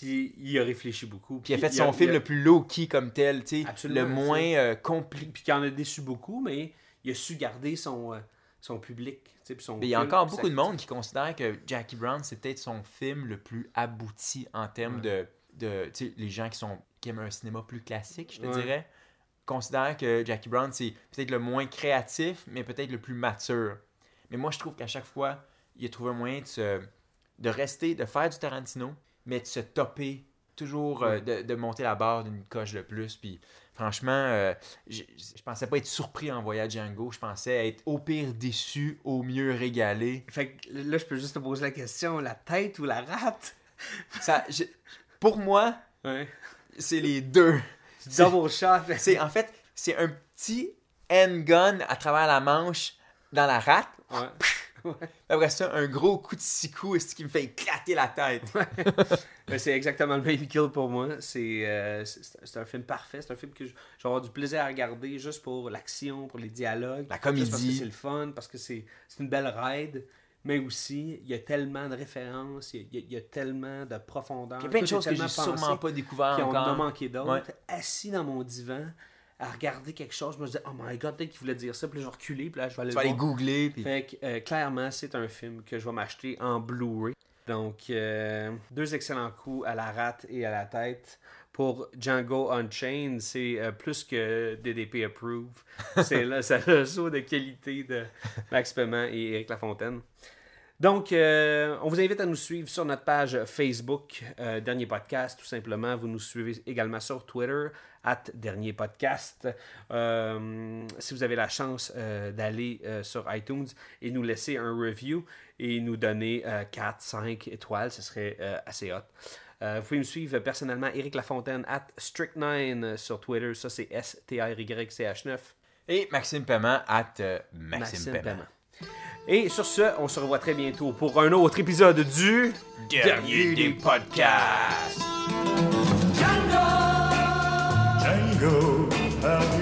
A: Puis il a réfléchi beaucoup.
B: Puis il a fait
A: il
B: son film
A: a-
B: le plus low-key comme tel, tu sais,
A: Absolument,
B: le moins euh, compliqué.
A: Puis qui en a déçu beaucoup, mais il a su garder son, euh, son public. son
B: Mais il y a encore beaucoup de monde qui considère que Jackie Brown, c'est peut-être son film le plus abouti en termes de, de sais, les gens qui sont qui aiment un cinéma plus classique, je te
A: Ouais.
B: dirais, considèrent que Jackie Brown, c'est peut-être le moins créatif, mais peut-être le plus mature. Mais moi, je trouve qu'à chaque fois, il a trouvé un moyen de, se, de rester, de faire du Tarantino, mais de se topper, toujours euh, de, de monter la barre d'une coche de plus. Puis franchement, euh, je, je pensais pas être surpris en voyant Django, je pensais être au pire déçu, au mieux régalé.
A: Fait que là, je peux juste te poser la question la tête ou la rate?
B: Ça, je- pour moi,
A: Ouais.
B: c'est les deux.
A: Double shot.
B: C'est en fait, c'est un petit handgun à travers la manche dans la rate.
A: Ouais.
B: Après ça, un gros coup de six coups, ce qui me fait éclater la tête?
A: Mais c'est exactement le même kill pour moi. C'est euh, un film parfait. C'est un film que je, vais avoir du plaisir à regarder juste pour l'action, pour les dialogues.
B: La
A: Juste parce que
B: comédie.
A: c'est le fun, parce que c'est c'est une belle ride. Mais aussi, il y a tellement de références, il y y y a tellement de profondeur.
B: Il y a plein de choses que j'ai sûrement pas découvert
A: Puis on en a manqué d'autres.
B: Ouais.
A: Assis dans mon divan, à regarder quelque chose, je me disais, oh my god, peut-être qu'il voulait dire ça. Puis là, je vais reculer, puis là, je vais aller
B: Tu
A: le
B: vas aller
A: voir.
B: googler. Puis...
A: Fait que euh, clairement, c'est un film que je vais m'acheter en Blu-ray. Donc, euh, deux excellents coups à la rate et à la tête. Pour Django Unchained, c'est euh, plus que DDP Approve. C'est là, c'est le saut de qualité de Max Paiement et Eric Lafontaine. Donc, euh, on vous invite à nous suivre sur notre page Facebook, euh, Dernier Podcast, tout simplement. Vous nous suivez également sur Twitter, at Dernier Podcast. Euh, si vous avez la chance d'aller sur iTunes et nous laisser un review et nous donner 4, 5 étoiles, ce serait assez hot. Vous pouvez me suivre personnellement, Eric Lafontaine, at Strict9 sur Twitter. Ça, c'est S-T-R-Y-C-H-9.
B: Et Maxime Paiement, at Maxime,
A: Maxime
B: Paiement.
A: Paiement. Et sur ce, on se revoit très bientôt pour un autre épisode du
B: Dernier des podcasts.
C: Django, have